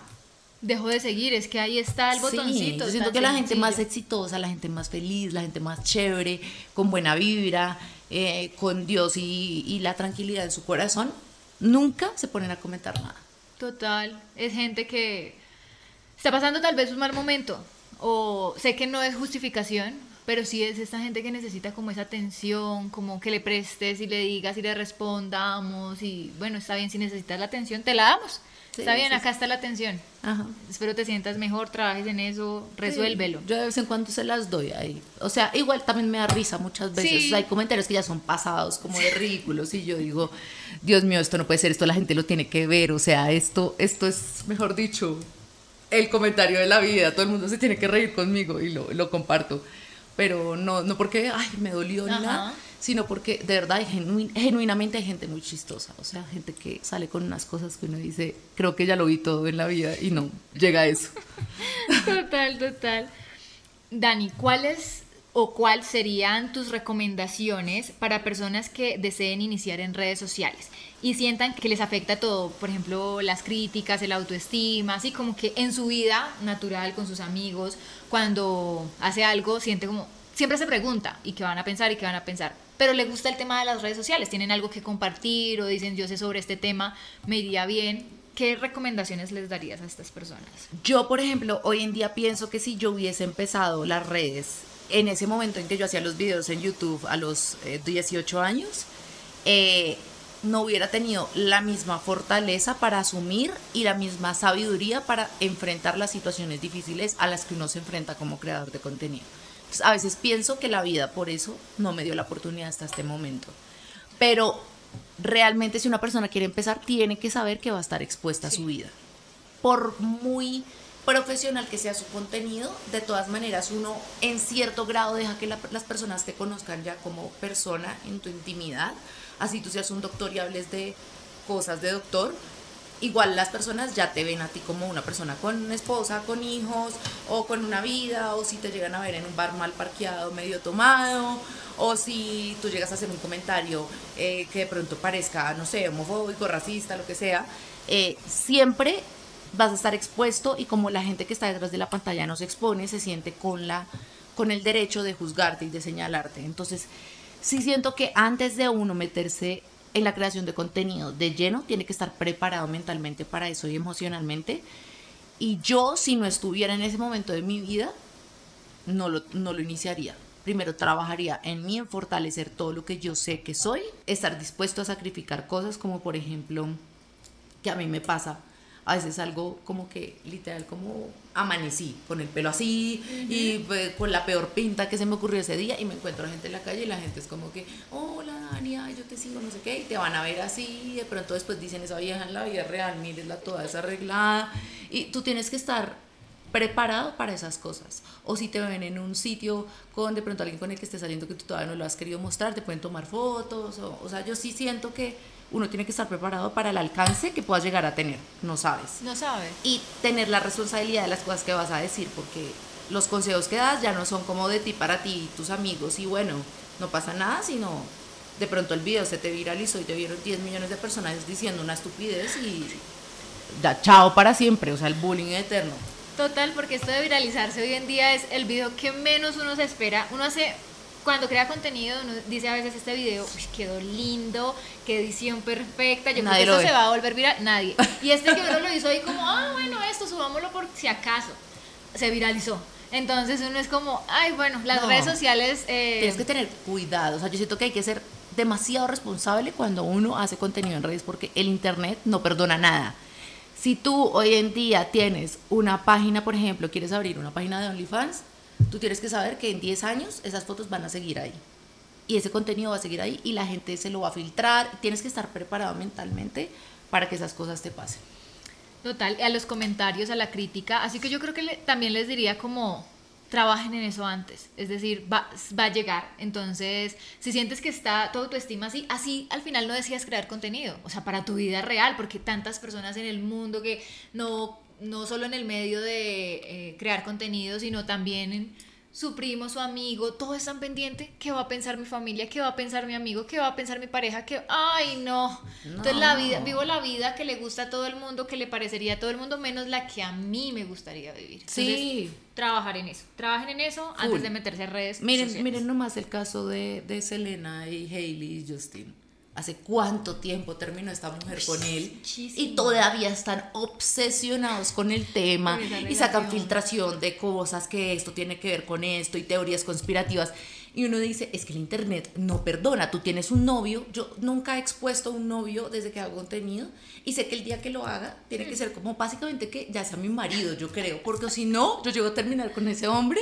Dejo de seguir, es que ahí está el botoncito. yo siento que la gente más exitosa, la gente más feliz, la gente más chévere, con buena vibra, eh, con Dios y, y la tranquilidad en su corazón, nunca se ponen a comentar nada. Total, es gente que está pasando tal vez un mal momento, o sé que no es justificación, pero sí es esta gente que necesita como esa atención, como que le prestes y le digas y le respondamos y bueno, está bien, si necesitas la atención, te la damos. Está bien, acá está la atención. Espero te sientas mejor, trabajes en eso, resuélvelo. Yo de vez en cuando se las doy ahí. O sea, igual también me da risa muchas veces. hay comentarios que ya son pasados, como de ridículos, y yo digo, Dios mío, esto no puede ser, esto la gente lo tiene que ver. O sea, esto, esto es, mejor dicho, el comentario de la vida. Todo el mundo se tiene que reír conmigo y lo, lo comparto pero no, no porque, ay, me dolió nada, sino porque de verdad genuinamente hay gente muy chistosa, o sea, gente que sale con unas cosas que uno dice, creo que ya lo vi todo en la vida y no, llega a eso. total, total. Dani, ¿cuáles o cuáles serían tus recomendaciones para personas que deseen iniciar en redes sociales y sientan que les afecta todo, por ejemplo, las críticas, el autoestima, así como que en su vida natural con sus amigos, cuando hace algo, siente como, siempre se pregunta, ¿y qué van a pensar y qué van a pensar? Pero le gusta el tema de las redes sociales, tienen algo que compartir o dicen, yo sé sobre este tema, me iría bien. ¿Qué recomendaciones les darías a estas personas? Yo, por ejemplo, hoy en día pienso que si yo hubiese empezado las redes en ese momento en que yo hacía los videos en YouTube a los 18 eh, años, eh, no hubiera tenido la misma fortaleza para asumir y la misma sabiduría para enfrentar las situaciones difíciles a las que uno se enfrenta como creador de contenido. A veces pienso que la vida por eso no me dio la oportunidad hasta este momento. Pero realmente si una persona quiere empezar, tiene que saber que va a estar expuesta a su vida. Por muy profesional que sea su contenido, de todas maneras uno en cierto grado deja que las personas te conozcan ya como persona en tu intimidad así tú seas un doctor y hables de cosas de doctor, igual las personas ya te ven a ti como una persona con esposa, con hijos, o con una vida, o si te llegan a ver en un bar mal parqueado, medio tomado, o si tú llegas a hacer un comentario eh, que de pronto parezca, no sé, homofóbico, racista, lo que sea, eh, siempre vas a estar expuesto y como la gente que está detrás de la pantalla no se expone, se siente con, la, con el derecho de juzgarte y de señalarte. Entonces, sí siento que antes de uno meterse en la creación de contenido de lleno, tiene que estar preparado mentalmente para eso y emocionalmente. Y yo, si no estuviera en ese momento de mi vida, no lo, no lo iniciaría. Primero trabajaría en mí, en fortalecer todo lo que yo sé que soy, estar dispuesto a sacrificar cosas como por ejemplo, que a mí me pasa, a veces algo como que literal como amanecí con el pelo así y pues, con la peor pinta que se me ocurrió ese día y me encuentro a gente en la calle y la gente es como que, hola Dania, yo te sigo, no sé qué, y te van a ver así, y de pronto después dicen esa vieja en la vida real, mírenla toda desarreglada y tú tienes que estar preparado para esas cosas. O si te ven en un sitio con de pronto alguien con el que estés saliendo que tú todavía no lo has querido mostrar, te pueden tomar fotos. O, o sea, yo sí siento que uno tiene que estar preparado para el alcance que puedas llegar a tener, no sabes. No sabes. Y tener la responsabilidad de las cosas que vas a decir, porque los consejos que das ya no son como de ti para ti y tus amigos, y bueno, no pasa nada, sino de pronto el video se te viralizó y te vieron 10 millones de personas diciendo una estupidez y da chao para siempre, o sea, el bullying eterno. Total, porque esto de viralizarse hoy en día es el video que menos uno se espera. Uno hace cuando crea contenido, uno dice a veces este video, quedó lindo, qué edición perfecta, yo creo que esto se va a volver viral, nadie. Y este que uno lo hizo ahí como, ah, bueno, esto subámoslo por si acaso, se viralizó. Entonces uno es como, ay, bueno, las redes sociales... Eh, Tienes que tener cuidado, o sea, yo siento que hay que ser demasiado responsable cuando uno hace contenido en redes porque el Internet no perdona nada. Si tú hoy en día tienes una página, por ejemplo, quieres abrir una página de OnlyFans, Tú tienes que saber que en 10 años esas fotos van a seguir ahí. Y ese contenido va a seguir ahí y la gente se lo va a filtrar. Tienes que estar preparado mentalmente para que esas cosas te pasen. Total, a los comentarios, a la crítica. Así que yo creo que también les diría como trabajen en eso antes. Es decir, va, va, a llegar. Entonces, si sientes que está todo tu estima así, así al final no decías crear contenido. O sea, para tu vida real, porque tantas personas en el mundo que no no solo en el medio de eh, crear contenido, sino también en su primo, su amigo, todo están pendiente, ¿qué va a pensar mi familia? ¿Qué va a pensar mi amigo? ¿Qué va a pensar mi pareja? ¿Qué... Ay, no. Entonces la vida, vivo la vida que le gusta a todo el mundo, que le parecería a todo el mundo, menos la que a mí me gustaría vivir. sí. Trabajar en eso. Trabajen en eso antes de meterse a redes miren, Miren nomás el caso de, de Selena y Hailey y Justin hace cuánto tiempo terminó esta mujer con él y todavía están obsesionados con el tema y sacan filtración de cosas que esto tiene que ver con esto y teorías conspirativas. Y uno dice, es que el Internet no perdona, tú tienes un novio, yo nunca he expuesto a un novio desde que hago contenido y sé que el día que lo haga tiene que ser como básicamente que ya sea mi marido, yo creo, porque si no, yo llego a terminar con ese hombre.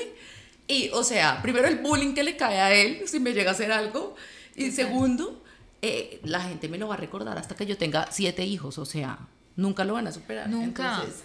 Y, o sea, primero el bullying que le cae a él si me llega a hacer algo y segundo, eh, la gente me lo va a recordar hasta que yo tenga siete hijos, o sea, nunca lo van a superar. Nunca. Entonces,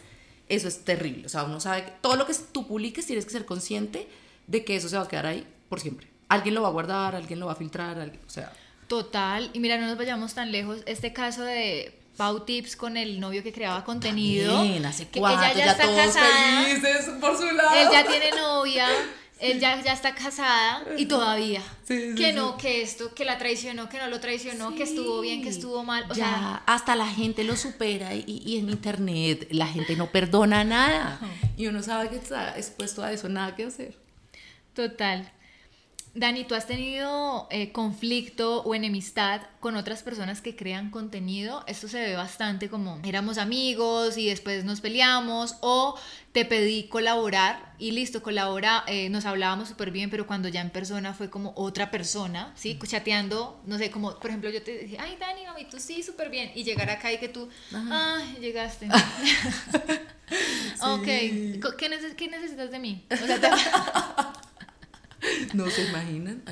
eso es terrible, o sea, uno sabe que todo lo que tú publiques tienes que ser consciente de que eso se va a quedar ahí por siempre. Alguien lo va a guardar, alguien lo va a filtrar, o sea. Total, y mira, no nos vayamos tan lejos, este caso de Pau Tips con el novio que creaba contenido. Bien, hace cuatro, ella ya, está todos casada, felices por su lado. Él ya tiene novia, él ya, está casada y todavía. que no, que esto, que la traicionó, que no lo traicionó, que estuvo bien, que estuvo mal. O ya, sea, hasta la gente lo supera y, y, en internet la gente no perdona nada. Y uno sabe que está expuesto a eso, nada que hacer. Total. Dani, ¿tú has tenido eh, conflicto o enemistad con otras personas que crean contenido? Esto se ve bastante como éramos amigos y después nos peleamos o te pedí colaborar y listo, colabora, eh, nos hablábamos súper bien, pero cuando ya en persona fue como otra persona, ¿sí? Chateando, no sé, como por ejemplo yo te dije, ay Dani, mami, tú sí, súper bien, y llegar acá y que tú, ay, llegaste. Ok, ¿Qué, necesitas de mí? O sea, te... No se imaginan.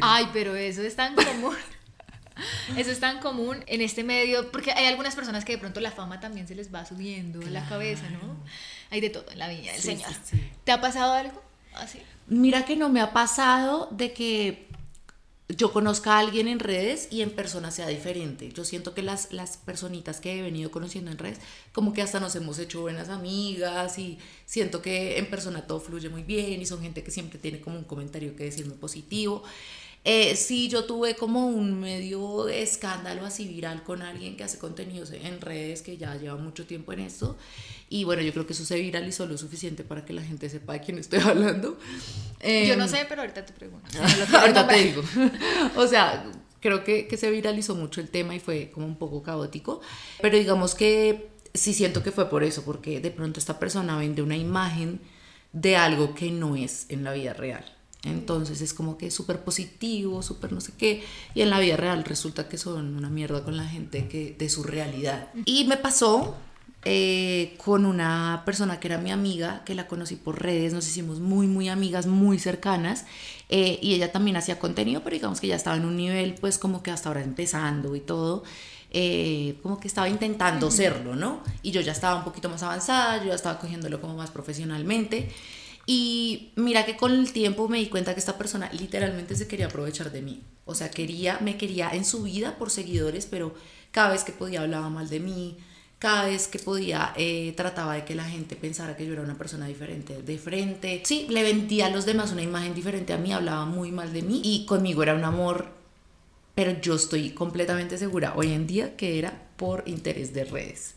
Ay, pero eso es tan común. Eso es tan común en este medio, porque hay algunas personas que de pronto la fama también se les va subiendo en la cabeza, ¿no? Hay de todo en la vida del Señor. ¿Te ha pasado algo así? Mira que no me ha pasado de que yo conozca a alguien en redes y en persona sea diferente. Yo siento que las, las personitas que he venido conociendo en redes, como que hasta nos hemos hecho buenas amigas y siento que en persona todo fluye muy bien y son gente que siempre tiene como un comentario que decir muy positivo. Eh, sí, yo tuve como un medio escándalo así viral con alguien que hace contenidos en redes que ya lleva mucho tiempo en esto. Y bueno, yo creo que eso se viralizó lo suficiente para que la gente sepa de quién estoy hablando. yo no em, sé, pero ahorita te pregunto. ahorita te digo. o sea, creo que, que se viralizó mucho el tema y fue como un poco caótico. Pero digamos que sí siento que fue por eso, porque de pronto esta persona vende una imagen de algo que no es en la vida real. Entonces es como que súper positivo, súper no sé qué. Y en la vida real resulta que son una mierda con la gente que, de su realidad. Y me pasó eh, con una persona que era mi amiga, que la conocí por redes, nos hicimos muy, muy amigas, muy cercanas. Eh, y ella también hacía contenido, pero digamos que ya estaba en un nivel, pues como que hasta ahora empezando y todo. Eh, como que estaba intentando serlo, ¿no? Y yo ya estaba un poquito más avanzada, yo ya estaba cogiéndolo como más profesionalmente. Y mira que con el tiempo me di cuenta que esta persona literalmente se quería aprovechar de mí. O sea, quería, me quería en su vida por seguidores, pero cada vez que podía hablaba mal de mí, cada vez que podía eh, trataba de que la gente pensara que yo era una persona diferente de frente. Sí, le vendía a los demás una imagen diferente a mí, hablaba muy mal de mí y conmigo era un amor, pero yo estoy completamente segura hoy en día que era por interés de redes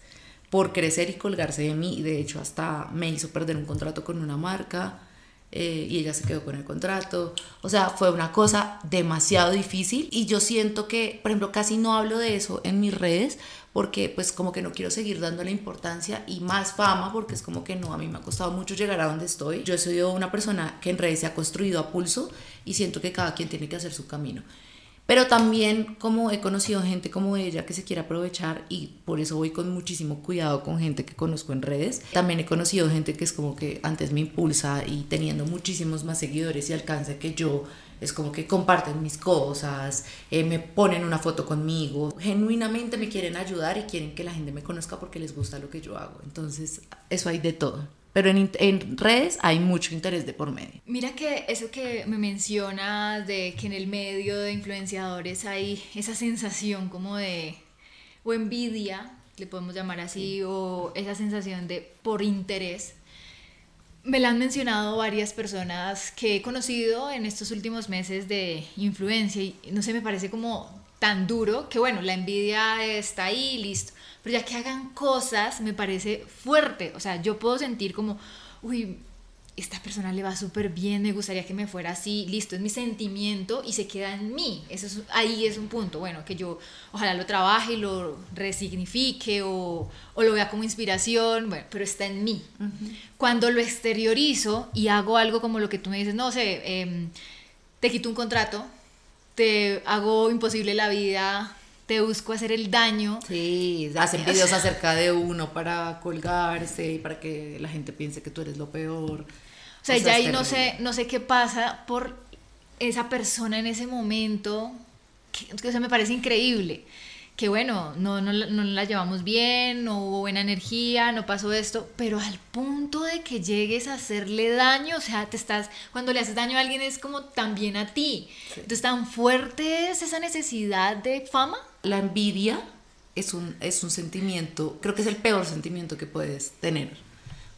por crecer y colgarse de mí. De hecho, hasta me hizo perder un contrato con una marca eh, y ella se quedó con el contrato. O sea, fue una cosa demasiado difícil y yo siento que, por ejemplo, casi no hablo de eso en mis redes porque pues como que no quiero seguir dándole importancia y más fama porque es como que no, a mí me ha costado mucho llegar a donde estoy. Yo soy una persona que en redes se ha construido a pulso y siento que cada quien tiene que hacer su camino. Pero también como he conocido gente como ella que se quiere aprovechar y por eso voy con muchísimo cuidado con gente que conozco en redes. También he conocido gente que es como que antes me impulsa y teniendo muchísimos más seguidores y alcance que yo, es como que comparten mis cosas, eh, me ponen una foto conmigo, genuinamente me quieren ayudar y quieren que la gente me conozca porque les gusta lo que yo hago. Entonces, eso hay de todo. Pero en, redes hay mucho interés de por medio. Mira que eso que me mencionas de que en el medio de influenciadores hay esa sensación como de, o envidia, le podemos llamar así, o esa sensación de por interés. Me la han mencionado varias personas que he conocido en estos últimos meses de influencia y no sé, me parece como tan duro que bueno, la envidia está ahí, listo. Pero ya que hagan cosas, me parece fuerte. O sea, yo puedo sentir como, uy, esta persona le va súper bien, me gustaría que me fuera así, listo, es mi sentimiento y se queda en mí. Eso es, ahí es un punto, bueno, que yo ojalá lo trabaje y lo resignifique o, o lo vea como inspiración, bueno, pero está en mí. Cuando lo exteriorizo y hago algo como lo que tú me dices, no sé, em, te quito un contrato, te hago imposible la vida, te busco hacer el daño. Sí, hacen videos acerca de uno para colgarse y para que la gente piense que tú eres lo peor. O sea, ya ahí no sé, no sé qué pasa por esa persona en ese momento, que, que me parece increíble que bueno, no, no, no, la llevamos bien, no hubo buena energía, no pasó esto, pero al punto de que llegues a hacerle daño, o sea, te estás, cuando le haces daño a alguien es como también a ti. Entonces, ¿tan fuerte es esa necesidad de fama? La envidia es un, es un sentimiento, creo que es el peor sentimiento que puedes tener,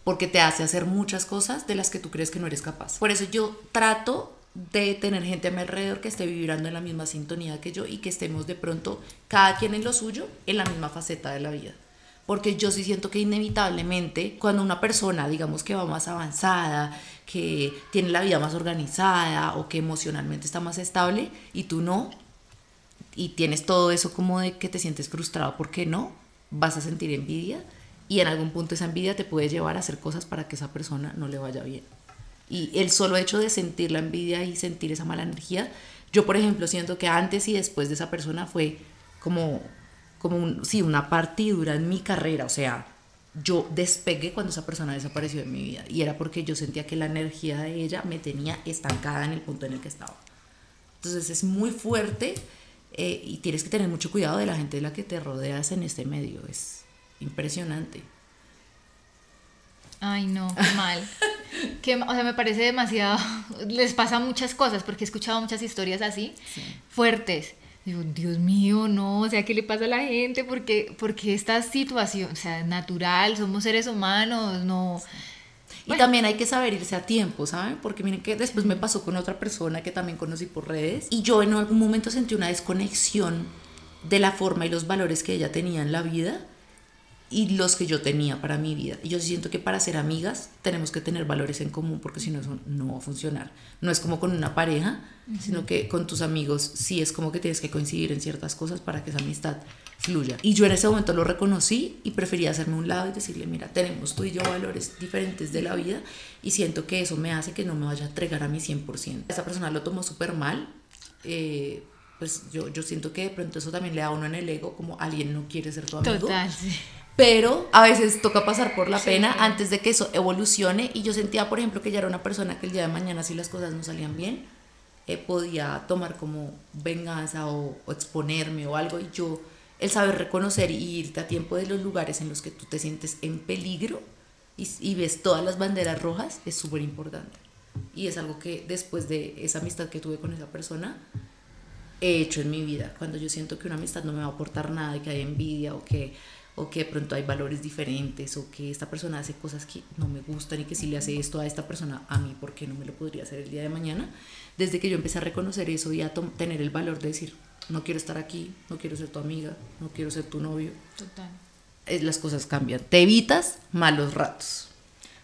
porque te hace hacer muchas cosas de las que tú crees que no eres capaz. Por eso yo trato de tener gente a mi alrededor que esté vibrando en la misma sintonía que yo y que estemos de pronto cada quien en lo suyo en la misma faceta de la vida. Porque yo sí siento que inevitablemente cuando una persona, digamos que va más avanzada, que tiene la vida más organizada o que emocionalmente está más estable y tú no, y tienes todo eso como de que te sientes frustrado porque no, vas a sentir envidia y en algún punto esa envidia te puede llevar a hacer cosas para que esa persona no le vaya bien. Y el solo hecho de sentir la envidia y sentir esa mala energía, yo por ejemplo siento que antes y después de esa persona fue como, como un, sí, una partidura en mi carrera, o sea, yo despegué cuando esa persona desapareció de mi vida y era porque yo sentía que la energía de ella me tenía estancada en el punto en el que estaba. Entonces es muy fuerte eh, y tienes que tener mucho cuidado de la gente de la que te rodeas en este medio, es impresionante. Ay, no, qué mal. que, o sea, me parece demasiado. Les pasa muchas cosas, porque he escuchado muchas historias así, fuertes. Digo, Dios mío, no, o sea, ¿qué le pasa a la gente? Porque, porque esta situación, o sea, natural, somos seres humanos, no. Y también hay que saber irse a tiempo, ¿saben? Porque miren que después me pasó con otra persona que también conocí por redes y yo en algún momento sentí una desconexión de la forma y los valores que ella tenía en la vida y los que yo tenía para mi vida. Y yo siento que para ser amigas tenemos que tener valores en común porque si no eso no va a funcionar. No es como con una pareja, sino que con tus amigos sí es como que tienes que coincidir en ciertas cosas para que esa amistad fluya. Y yo en ese momento lo reconocí y prefería hacerme un lado y decirle, mira, tenemos tú y yo valores diferentes de la vida y siento que eso me hace que no me vaya a entregar a mi 100%. Esa persona lo tomó súper mal. Eh, pues yo, yo siento que de pronto eso también le da uno en el ego, como alguien no quiere ser tu amigo. Total, sí pero a veces toca pasar por la pena antes de que eso evolucione. Y yo sentía por ejemplo que ya era una persona que el día de mañana si las cosas no salían bien eh, podía tomar como venganza o, exponerme o algo. Y yo el saber reconocer y irte a tiempo de los lugares en los que tú te sientes en peligro y, y ves todas las banderas rojas es súper importante y es algo que después de esa amistad que tuve con esa persona he hecho en mi vida. Cuando yo siento que una amistad no me va a aportar nada y que hay envidia o que o que de pronto hay valores diferentes o que esta persona hace cosas que no me gustan y que si le hace esto a esta persona a mí, ¿por qué no me lo podría hacer el día de mañana? Desde que yo empecé a reconocer eso y a tener el valor de decir, no quiero estar aquí, no quiero ser tu amiga, no quiero ser tu novio. Total. Es, las cosas cambian. Te evitas malos ratos.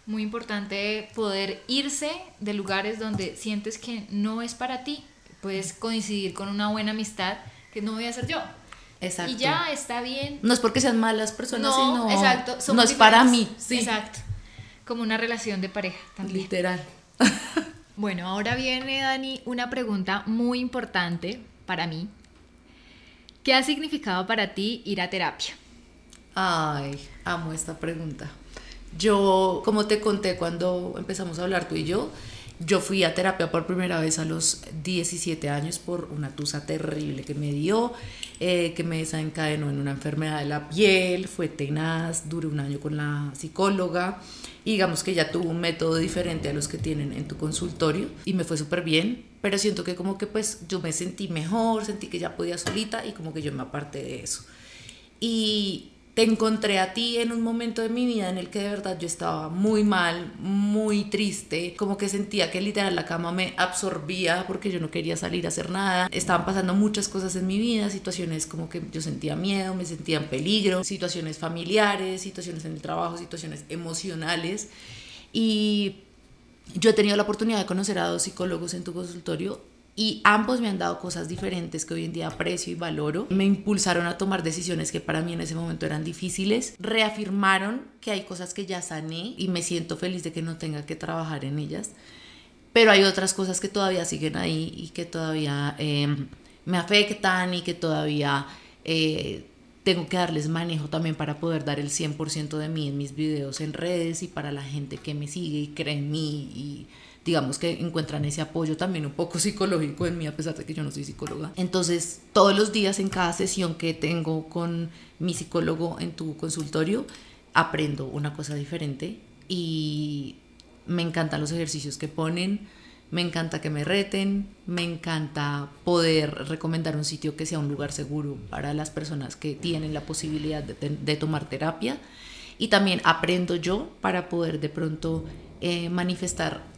Muy importante poder irse de lugares donde sientes que no es para ti. Puedes coincidir con una buena amistad que no voy a ser yo Exacto. Y ya está bien. No es porque sean malas personas, no, sino. Exacto. no es para mí. Sí. Exacto. Como una relación de pareja también. Literal. bueno, ahora viene, Dani, una pregunta muy importante para mí. ¿Qué ha significado para ti ir a terapia? Ay, amo esta pregunta. Yo, como te conté cuando empezamos a hablar tú y yo, yo fui a terapia por primera vez a los 17 años por una tusa terrible que me dio, eh, que me desencadenó en una enfermedad de la piel, fue tenaz, duré un año con la psicóloga y digamos que ya tuvo un método diferente a los que tienen en tu consultorio y me fue súper bien, pero siento que como que pues yo me sentí mejor, sentí que ya podía solita y como que yo me aparté de eso. Y te encontré a ti en un momento de mi vida en el que de verdad yo estaba muy mal, muy triste, como que sentía que literal la cama me absorbía porque yo no quería salir a hacer nada. Estaban pasando muchas cosas en mi vida, situaciones como que yo sentía miedo, me sentía en peligro, situaciones familiares, situaciones en el trabajo, situaciones emocionales. Y yo he tenido la oportunidad de conocer a dos psicólogos en tu consultorio y ambos me han dado cosas diferentes que hoy en día aprecio y valoro. Me impulsaron a tomar decisiones que para mí en ese momento eran difíciles. Reafirmaron que hay cosas que ya sané y me siento feliz de que no tenga que trabajar en ellas. Pero hay otras cosas que todavía siguen ahí y que todavía em, me afectan y que todavía eh, tengo que darles manejo también para poder dar el 100% de mí en mis videos en redes y para la gente que me sigue y cree en mí y digamos que encuentran ese apoyo también un poco psicológico en mí, a pesar de que yo no soy psicóloga. Entonces, todos los días en cada sesión que tengo con mi psicólogo en tu consultorio, aprendo una cosa diferente y me encantan los ejercicios que ponen, me encanta que me reten, me encanta poder recomendar un sitio que sea un lugar seguro para las personas que tienen la posibilidad de, de tomar terapia y también aprendo yo para poder de pronto eh, manifestar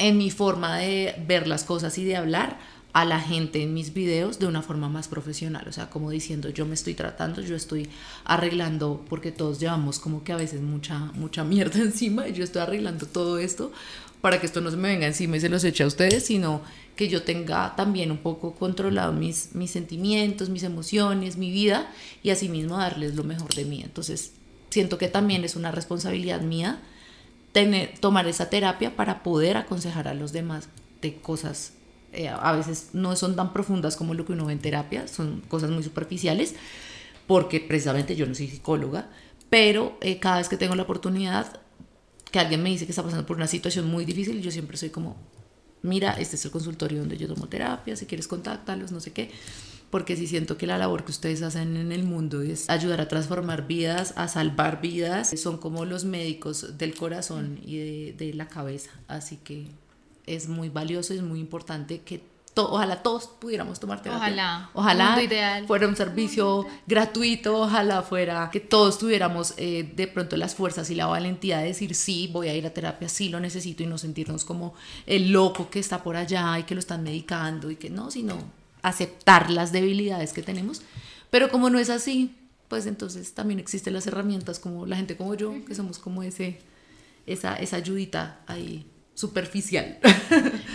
en mi forma de ver las cosas y de hablar a la gente en mis videos de una forma más profesional, o sea, como diciendo, yo me estoy tratando, yo estoy arreglando, porque todos llevamos como que a veces mucha, mucha mierda encima y yo estoy arreglando todo esto para que esto no se me venga encima y se los eche a ustedes, sino que yo tenga también un poco controlado mis, mis sentimientos, mis emociones, mi vida y asimismo darles lo mejor de mí. Entonces, siento que también es una responsabilidad mía tener, tomar esa terapia para poder aconsejar a los demás de cosas eh, a veces no son tan profundas como lo que uno ve en terapia, son cosas muy superficiales, porque precisamente yo no soy psicóloga, pero eh, cada vez que tengo la oportunidad que alguien me dice que está pasando por una situación muy difícil, yo siempre soy como, mira, este es el consultorio donde yo tomo terapia, si quieres contáctalos, no sé qué porque sí siento que la labor que ustedes hacen en el mundo es ayudar a transformar vidas, a salvar vidas. Son como los médicos del corazón y de, la cabeza. Así que es muy valioso y es muy importante que ojalá todos pudiéramos tomar terapia. Ojalá. Ojalá ideal. fuera un servicio gratuito, ojalá fuera que todos tuviéramos eh, de pronto las fuerzas y la valentía de decir sí, voy a ir a terapia, sí lo necesito y no sentirnos como el loco que está por allá y que lo están medicando y que no, sino aceptar las debilidades que tenemos, pero como no es así, pues entonces también existen las herramientas como la gente como yo, que somos como ese, esa, esa ayudita ahí superficial.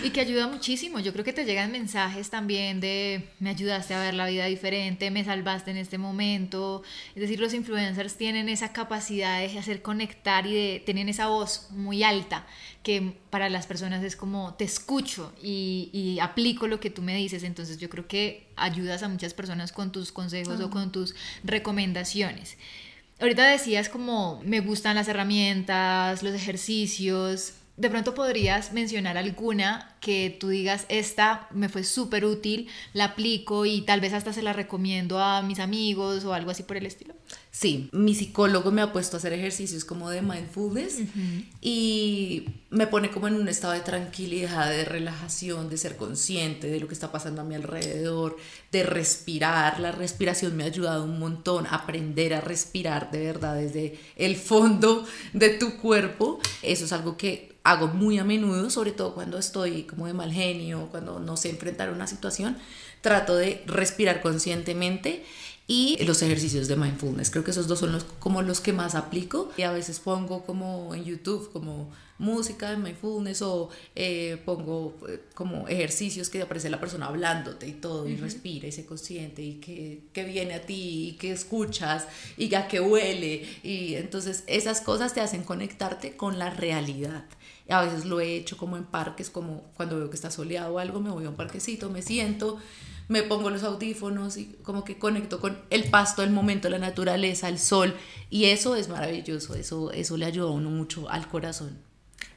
Y que ayuda muchísimo. Yo creo que te llegan mensajes también de me ayudaste a ver la vida diferente, me salvaste en este momento. Es decir, los influencers tienen esa capacidad de hacer conectar y de tienen esa voz muy alta que para las personas es como te escucho y, y aplico lo que tú me dices. Entonces yo creo que ayudas a muchas personas con tus consejos o con tus recomendaciones. Ahorita decías como me gustan las herramientas, los ejercicios de pronto podrías mencionar alguna que tú digas, esta me fue súper útil, la aplico y tal vez hasta se la recomiendo a mis amigos o algo así por el estilo. Sí, mi psicólogo me ha puesto a hacer ejercicios como de mindfulness y me pone como en un estado de tranquilidad, de relajación, de ser consciente de lo que está pasando a mi alrededor, de respirar. La respiración me ha ayudado un montón, aprender a respirar de verdad desde el fondo de tu cuerpo. Eso es algo que hago muy a menudo, sobre todo cuando estoy como de mal genio, cuando no sé enfrentar una situación, trato de respirar conscientemente y los ejercicios de mindfulness. Creo que esos dos son los, como los que más aplico. Y a veces pongo como en YouTube como música de mindfulness o eh, pongo eh, como ejercicios que aparece la persona hablándote y todo y respira y se consciente y que, que, viene a ti y que escuchas y ya que huele. Y entonces esas cosas te hacen conectarte con la realidad. A veces lo he hecho como en parques, como cuando veo que está soleado o algo, me voy a un parquecito, me siento, me pongo los audífonos y como que conecto con el pasto, el momento, la naturaleza, el sol. Y eso es maravilloso, eso, eso le ayuda a uno mucho al corazón.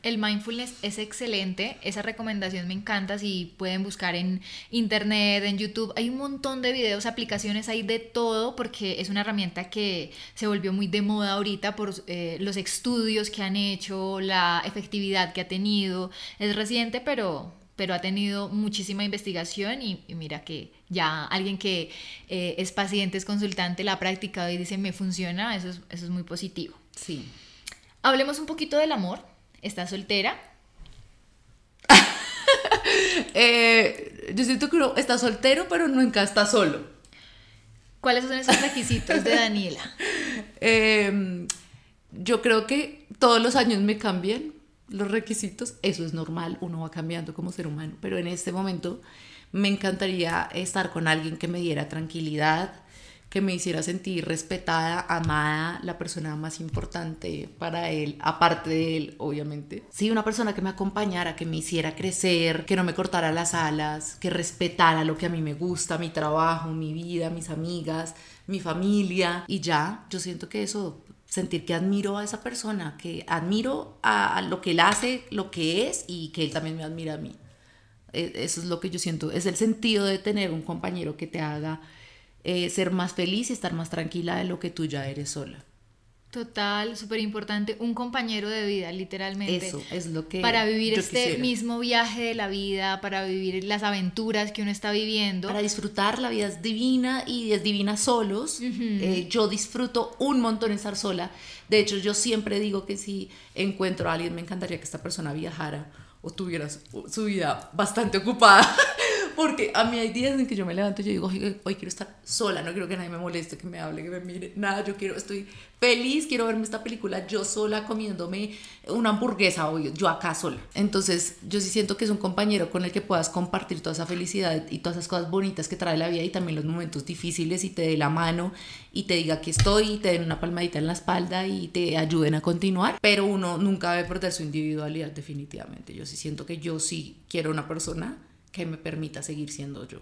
El mindfulness es excelente, esa recomendación me encanta, si pueden buscar en internet, en YouTube, hay un montón de videos, aplicaciones, hay de todo porque es una herramienta que se volvió muy de moda ahorita por eh, los estudios que han hecho, la efectividad que ha tenido, es reciente pero pero ha tenido muchísima investigación y, mira que ya alguien que eh, es paciente, es consultante, la ha practicado y dice me funciona, eso es, eso es muy positivo. Sí. Hablemos un poquito del amor. ¿Estás soltera? Eh, yo siento que uno está soltero, pero nunca está solo. ¿Cuáles son esos requisitos de Daniela? Em, yo creo que todos los años me cambian los requisitos. Eso es normal, uno va cambiando como ser humano. Pero en este momento me encantaría estar con alguien que me diera tranquilidad, que me hiciera sentir respetada, amada, la persona más importante para él, aparte de él, obviamente. Sí, una persona que me acompañara, que me hiciera crecer, que no me cortara las alas, que respetara lo que a mí me gusta, mi trabajo, mi vida, mis amigas, mi familia. Y ya, yo siento que eso sentir que admiro a esa persona, que admiro a, lo que él hace, lo que es y que él también me admira a mí. E, eso es lo que yo siento, es el sentido de tener un compañero que te haga eh, ser más feliz y estar más tranquila de lo que tú ya eres sola. Total, súper importante, un compañero de vida, literalmente. Eso es lo que... Para vivir este mismo viaje de la vida, para vivir las aventuras que uno está viviendo. Para disfrutar, la vida es divina y es divina solos. Eh, yo disfruto un montón estar sola. De hecho, yo siempre digo que si encuentro a alguien, me encantaría que esta persona viajara o tuviera su vida bastante ocupada porque a mí hay días en que yo me levanto y yo digo, hoy, quiero estar sola, no quiero que nadie me moleste, que me hable, que me mire, nada, yo quiero, estoy feliz, quiero verme esta película yo sola comiéndome una hamburguesa o yo acá sola. Entonces, yo sí siento que es un compañero con el que puedas compartir toda esa felicidad y todas esas cosas bonitas que trae la vida y también los momentos difíciles y te dé la mano y te diga que estoy, y te den una palmadita en la espalda y te ayuden a continuar. Pero uno nunca debe perder su individualidad definitivamente. Yo sí siento que yo sí quiero una persona que me permita seguir siendo yo.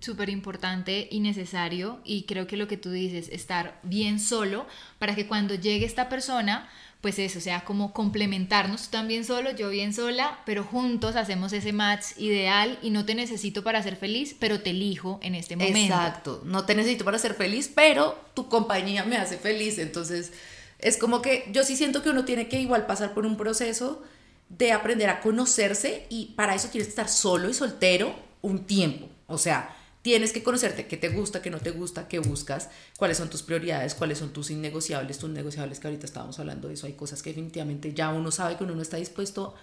Súper importante y necesario y creo que lo que tú dices, estar bien solo para que cuando llegue esta persona, pues eso, sea como complementarnos, tú también solo, yo bien sola, pero juntos hacemos ese match ideal y no te necesito para ser feliz, pero te elijo en este momento. Exacto, no te necesito para ser feliz, pero tu compañía me hace feliz, entonces es como que yo sí siento que uno tiene que igual pasar por un proceso de aprender a conocerse y para eso tienes que estar solo y soltero un tiempo. O sea, tienes que conocerte qué te gusta, qué no te gusta, qué buscas, cuáles son tus prioridades, cuáles son tus innegociables, tus negociables, que ahorita estábamos hablando de eso. Hay cosas que definitivamente ya uno sabe que uno no está dispuesto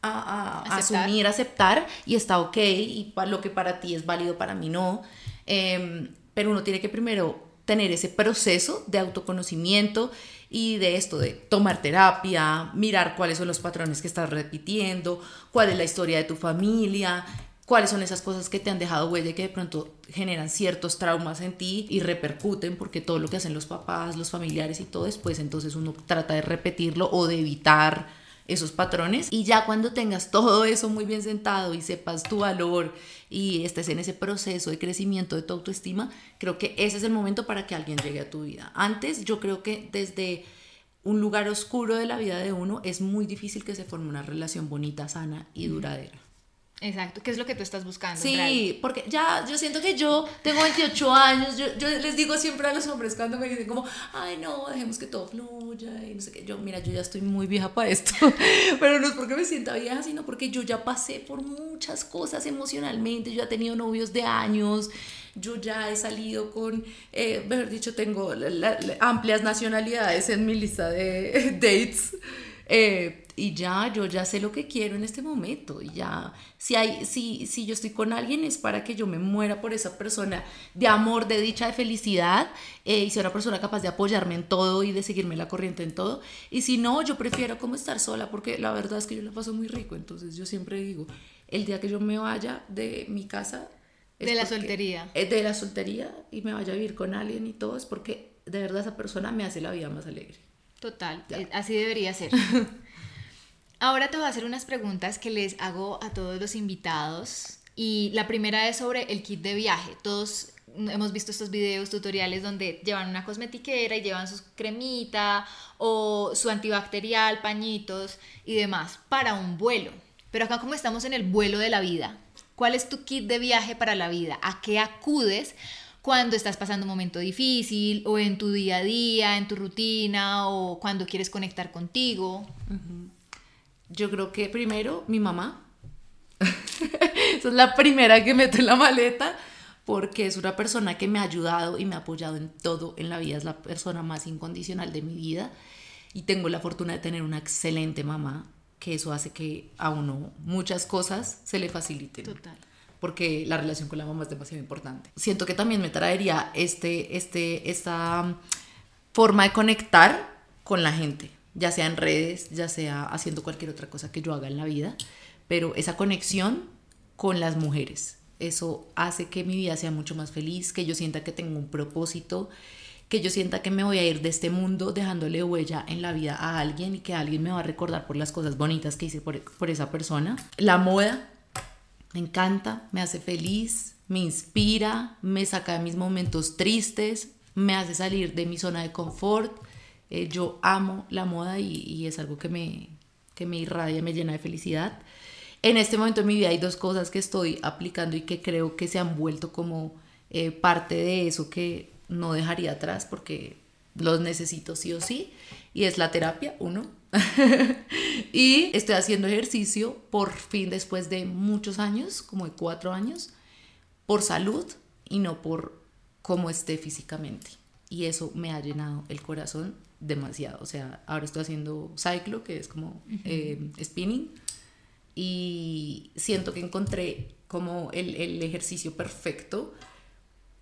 a, asumir, aceptar y está ok y lo que para ti es válido para mí no. Em, pero uno tiene que primero tener ese proceso de autoconocimiento y de esto de tomar terapia, mirar cuáles son los patrones que estás repitiendo, cuál es la historia de tu familia, cuáles son esas cosas que te han dejado huella y que de pronto generan ciertos traumas en ti y repercuten porque todo lo que hacen los papás, los familiares y todo después entonces uno trata de repetirlo o de evitar esos patrones y ya cuando tengas todo eso muy bien sentado y sepas tu valor y estés en ese proceso de crecimiento de tu autoestima, creo que ese es el momento para que alguien llegue a tu vida. Antes yo creo que desde un lugar oscuro de la vida de uno es muy difícil que se forme una relación bonita, sana y duradera. Exacto, ¿qué es lo que tú estás buscando? Sí, porque ya yo siento que yo tengo 28 años, yo, yo, les digo siempre a los hombres cuando me dicen como, ay no, dejemos que todo fluya y no sé qué, yo mira, yo ya estoy muy vieja para esto, pero no es porque me sienta vieja, sino porque yo ya pasé por muchas cosas emocionalmente, yo ya he tenido novios de años, yo ya he salido con, eh, mejor dicho, tengo amplias nacionalidades en mi lista de dates. Eh, y ya, yo ya sé lo que quiero en este momento. Y ya, si, hay, si, si yo estoy con alguien es para que yo me muera por esa persona de amor, de dicha, de felicidad. Eh, y sea una persona capaz de apoyarme en todo y de seguirme la corriente en todo. Y si no, yo prefiero como estar sola porque la verdad es que yo la paso muy rico. Entonces yo siempre digo, el día que yo me vaya de mi casa... de la soltería. Es de la soltería y me vaya a vivir con alguien y todo es porque de verdad esa persona me hace la vida más alegre. Total, eh, así debería ser. Ahora te voy a hacer unas preguntas que les hago a todos los invitados. Y la primera es sobre el kit de viaje. Todos hemos visto estos videos tutoriales donde llevan una cosmetiquera y llevan su cremita o su antibacterial, pañitos y demás para un vuelo. Pero acá como estamos en el vuelo de la vida, ¿cuál es tu kit de viaje para la vida? ¿A qué acudes cuando estás pasando un momento difícil o en tu día a día, en tu rutina o cuando quieres conectar contigo? Yo creo que primero mi mamá. Esa es la primera que meto en la maleta porque es una persona que me ha ayudado y me ha apoyado en todo en la vida. Es la persona más incondicional de mi vida y tengo la fortuna de tener una excelente mamá, que eso hace que a uno muchas cosas se le faciliten. Total. Porque la relación con la mamá es demasiado importante. Siento que también me traería este, este, esta forma de conectar con la gente, ya sea en redes, ya sea haciendo cualquier otra cosa que yo haga en la vida, pero esa conexión con las mujeres. Eso hace que mi vida sea mucho más feliz, que yo sienta que tengo un propósito, que yo sienta que me voy a ir de este mundo dejándole huella en la vida a alguien y que alguien me va a recordar por las cosas bonitas que hice por, por esa persona. La moda me encanta, me hace feliz, me inspira, me saca de mis momentos tristes, me hace salir de mi zona de confort. Eh, yo amo la moda y, y, es algo que me, que me irradia, me llena de felicidad. En este momento en mi vida hay dos cosas que estoy aplicando y que creo que se han vuelto como eh, parte de eso que no dejaría atrás porque los necesito sí o sí. Y es la terapia, uno. y estoy haciendo ejercicio por fin después de muchos años, como de cuatro años, por salud y no por cómo esté físicamente. Y eso me ha llenado el corazón demasiado. O sea, ahora estoy haciendo cyclo, que es como eh, spinning. Y siento que encontré como el, el ejercicio perfecto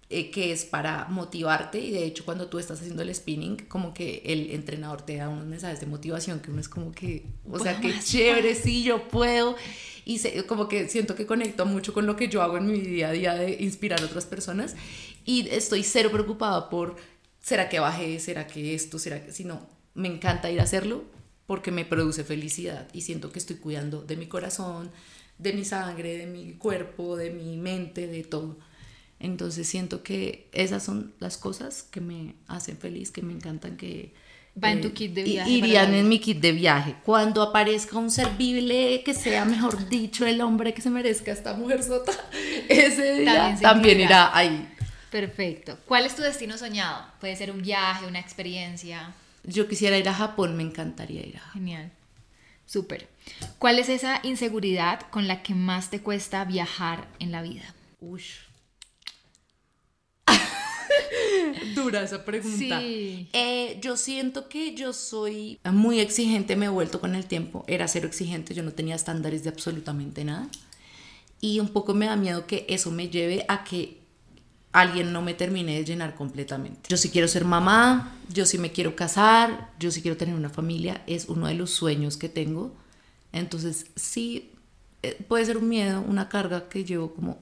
eh, que es para motivarte y de hecho cuando tú estás haciendo el spinning como que el entrenador te da unos mensajes de motivación que uno es como que o sea que chévere sí yo puedo. Y como que siento que conecto mucho con lo que yo hago en mi día a día de inspirar a otras personas. Y estoy cero preocupada por será que bajé será que esto será que si no me encanta ir a hacerlo porque me produce felicidad y siento que estoy cuidando de mi corazón de mi sangre de mi cuerpo de mi mente de todo entonces siento que esas son las cosas que me hacen feliz, que me encantan, que... Va en tu kit de viaje. Irían en mi kit de viaje. Cuando aparezca un ser vible que sea, mejor dicho, el hombre que se merezca esta mujer sota, ese día también, también irá ahí. Perfecto. ¿Cuál es tu destino soñado? Puede ser un viaje, una experiencia. Yo quisiera ir a Japón, me encantaría ir a Japón. Genial. Súper. ¿Cuál es esa inseguridad con la que más te cuesta viajar en la vida? Uy, Dura esa pregunta. Eh, yo siento que yo soy muy exigente, me he vuelto con el tiempo. Era cero exigente, yo no tenía estándares de absolutamente nada. Y un poco me da miedo que eso me lleve a que alguien no me termine de llenar completamente. Yo sí quiero ser mamá, yo sí me quiero casar, yo sí quiero tener una familia, es uno de los sueños que tengo. Entonces sí, eh, puede ser un miedo, una carga que llevo como,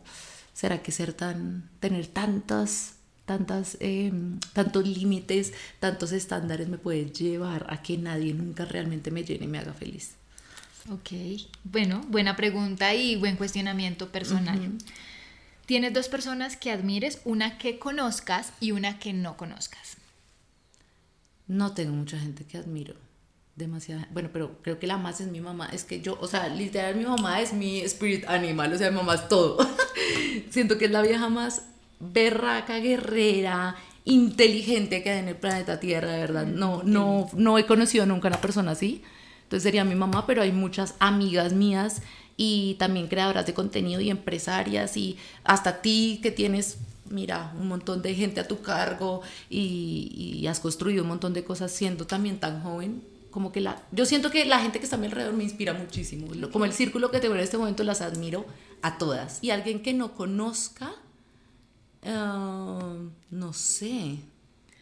¿será que ser tan, tener tantas tantas, em, tantos límites, tantos estándares me puede llevar a que nadie nunca realmente me llene y me haga feliz? Ok, bueno, buena pregunta y buen cuestionamiento personal. Tienes dos personas que admires, una que conozcas y una que no conozcas. No tengo mucha gente que admiro. Demasiada. Bueno, pero creo que la más es mi mamá. Es que yo, o sea, literal, mi mamá es mi spirit animal. O sea, mi mamá es todo. Siento que es la vieja más berraca, guerrera, inteligente que hay en el planeta Tierra, de verdad. No, no, no he conocido nunca a una persona así. Entonces sería mi mamá, pero hay muchas amigas mías y también creadoras de contenido y empresarias y hasta ti que tienes, mira, un montón de gente a tu cargo y, has construido un montón de cosas siendo también tan joven. Como que la, yo siento que la gente que está a mi alrededor me inspira muchísimo. Como el círculo que tengo en este momento las admiro a todas. Y alguien que no conozca, Ah, no sé.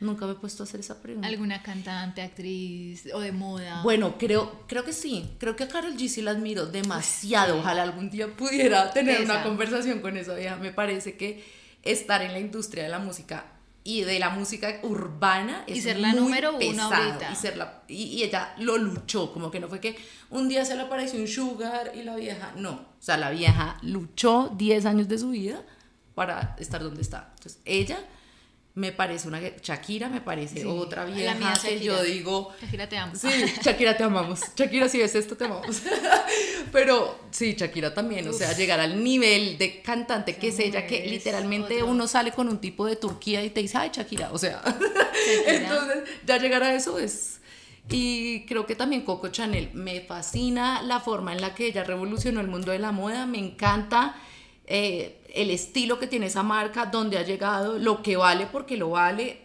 Nunca me he puesto a hacer esa pregunta. ¿Alguna cantante, actriz o de moda? Bueno, creo, creo que sí. Creo que a Carol G sí la admiro demasiado. Ojalá algún día pudiera tener una conversación con esa vieja. Me parece que estar en la industria de la música y de la música urbana es y ser la número uno ahorita. Y, ser la, y, ella lo luchó, como que no fue que un día se le apareció un sugar y la vieja, no, o sea, la vieja luchó 10 años de su vida para estar donde está. Entonces, ella me parece una Shakira me parece otra vieja la que yo digo Shakira te amo. sí Shakira te amamos. Shakira si ves esto te amamos. Pero sí Shakira también o sea llegar al nivel de cantante que es ella que literalmente uno sale con un tipo de Turquía y te dice ay Shakira o sea entonces ya llegar a eso es y creo que también Coco Chanel me fascina la forma en la que ella revolucionó el mundo de la moda me encanta eh, el estilo que tiene esa marca, dónde ha llegado, lo que vale porque lo vale,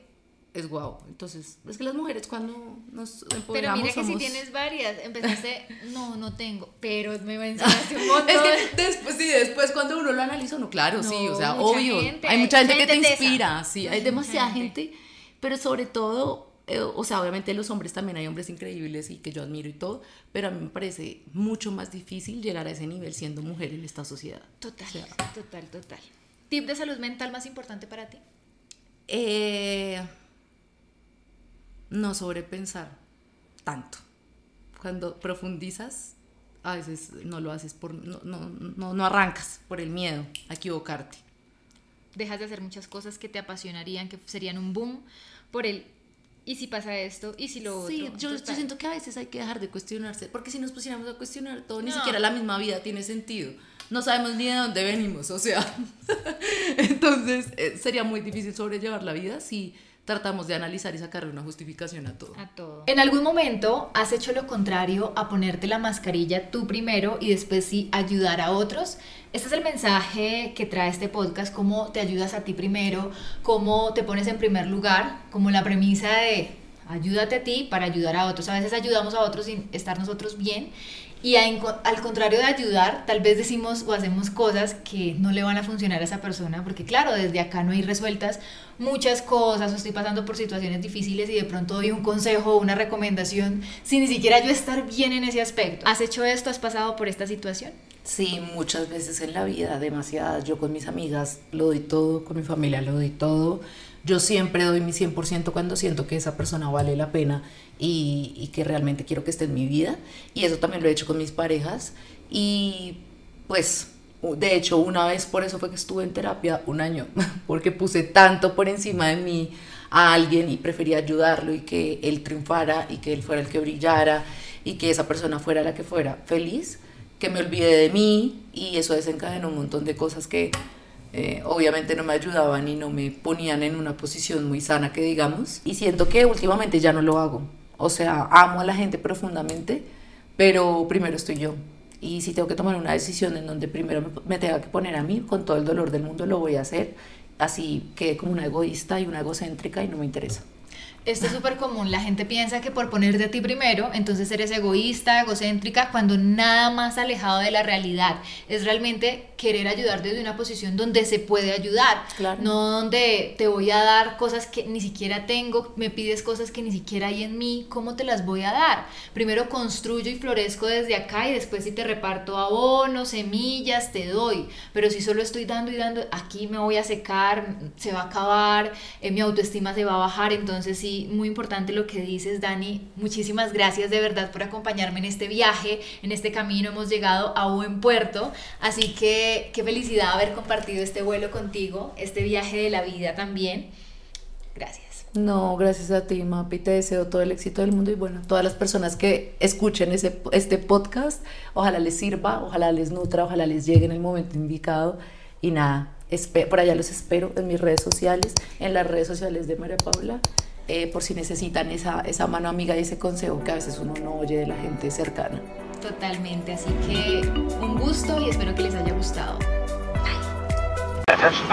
es guau. Entonces, es que las mujeres cuando nos empoderamos Pero mira que si tienes varias, empezaste, no, no tengo, pero me mencionaste un montón. Es que después, sí, después cuando uno lo analiza, uno, claro, sí, No, o sea, obvio. gente, hay mucha gente que te gente inspira, sí, hay demasiada gente. gente, pero sobre todo, eh, o sea, obviamente los hombres también hay hombres increíbles y que yo admiro y todo, pero a mí me parece mucho más difícil llegar a ese nivel siendo mujer en esta sociedad. Total, O sea, total, total. ¿Tip de salud mental más importante para ti? Eh, no sobrepensar tanto. Cuando profundizas, a veces no lo haces por, no, no, no, no arrancas por el miedo a equivocarte. Dejas de hacer muchas cosas que te apasionarían, que serían un boom por el, ¿y si pasa esto? ¿Y si lo otro? Sí, yo, yo siento que a veces hay que dejar de cuestionarse, porque si nos pusiéramos a cuestionar todo, ni No. siquiera la misma vida tiene sentido. No sabemos ni de dónde venimos, o sea, entonces eh, sería muy difícil sobrellevar la vida si tratamos de analizar y sacarle una justificación a todo. A todo. ¿En algún momento has hecho lo contrario a ponerte la mascarilla tú primero y después sí ayudar a otros? Este es el mensaje que trae este podcast, cómo te ayudas a ti primero, cómo te pones en primer lugar, como la premisa de ayúdate a ti para ayudar a otros. A veces ayudamos a otros sin estar nosotros bien y al contrario de ayudar, tal vez decimos o hacemos cosas que no le van a funcionar a esa persona, porque claro, desde acá no hay resueltas muchas cosas, o estoy pasando por situaciones difíciles y de pronto doy un consejo o una recomendación sin ni siquiera yo estar bien en ese aspecto. ¿Has hecho esto? ¿Has pasado por esta situación? Sí, muchas veces en la vida, demasiadas. Yo con mis amigas lo doy todo, con mi familia lo doy todo. Yo siempre doy mi 100% cuando siento que esa persona vale la pena y, que realmente quiero que esté en mi vida. Y eso también lo he hecho con mis parejas. Y pues, de hecho, una vez por eso fue que estuve en terapia un año, porque puse tanto por encima de mí a alguien y prefería ayudarlo y que él triunfara y que él fuera el que brillara y que esa persona fuera la que fuera feliz que me olvidé de mí y eso desencadenó un montón de cosas que eh, obviamente no me ayudaban y no me ponían en una posición muy sana que digamos y siento que últimamente ya no lo hago. O sea amo a la gente profundamente pero primero estoy yo. Y si tengo que tomar una decisión en donde primero me, tenga que poner a mí con todo el dolor del mundo lo voy a hacer. Así que como una egoísta y una egocéntrica y no me interesa Esto es súper común. La gente piensa que por ponerte a ti primero, entonces eres egoísta, egocéntrica, cuando nada más alejado de la realidad. Es realmente querer ayudar desde una posición donde se puede ayudar. Claro. No donde te voy a dar cosas que ni siquiera tengo, me pides cosas que ni siquiera hay en mí. ¿Cómo te las voy a dar? Primero construyo y florezco desde acá y después si te reparto abonos, semillas, te doy. Pero si solo estoy dando y dando, aquí me voy a secar, se va a acabar, eh, mi autoestima se va a bajar. Entonces sí, muy importante lo que dices, Dani. Muchísimas gracias de verdad por acompañarme en este viaje, en este camino. Hemos llegado a buen puerto. Así que qué felicidad haber compartido este vuelo contigo, este viaje de la vida también. Gracias. No, gracias a ti, Mapi. Te deseo todo el éxito del mundo y bueno, todas las personas que escuchen ese, este podcast, ojalá les sirva, ojalá les nutra, ojalá les llegue en el momento indicado. Y nada, por allá los espero en mis redes sociales, en las redes sociales de María Paula, eh, por si necesitan esa, esa mano amiga y ese consejo que a veces uno no oye de la gente cercana. Totalmente. Así que un gusto y espero que les haya gustado. Attention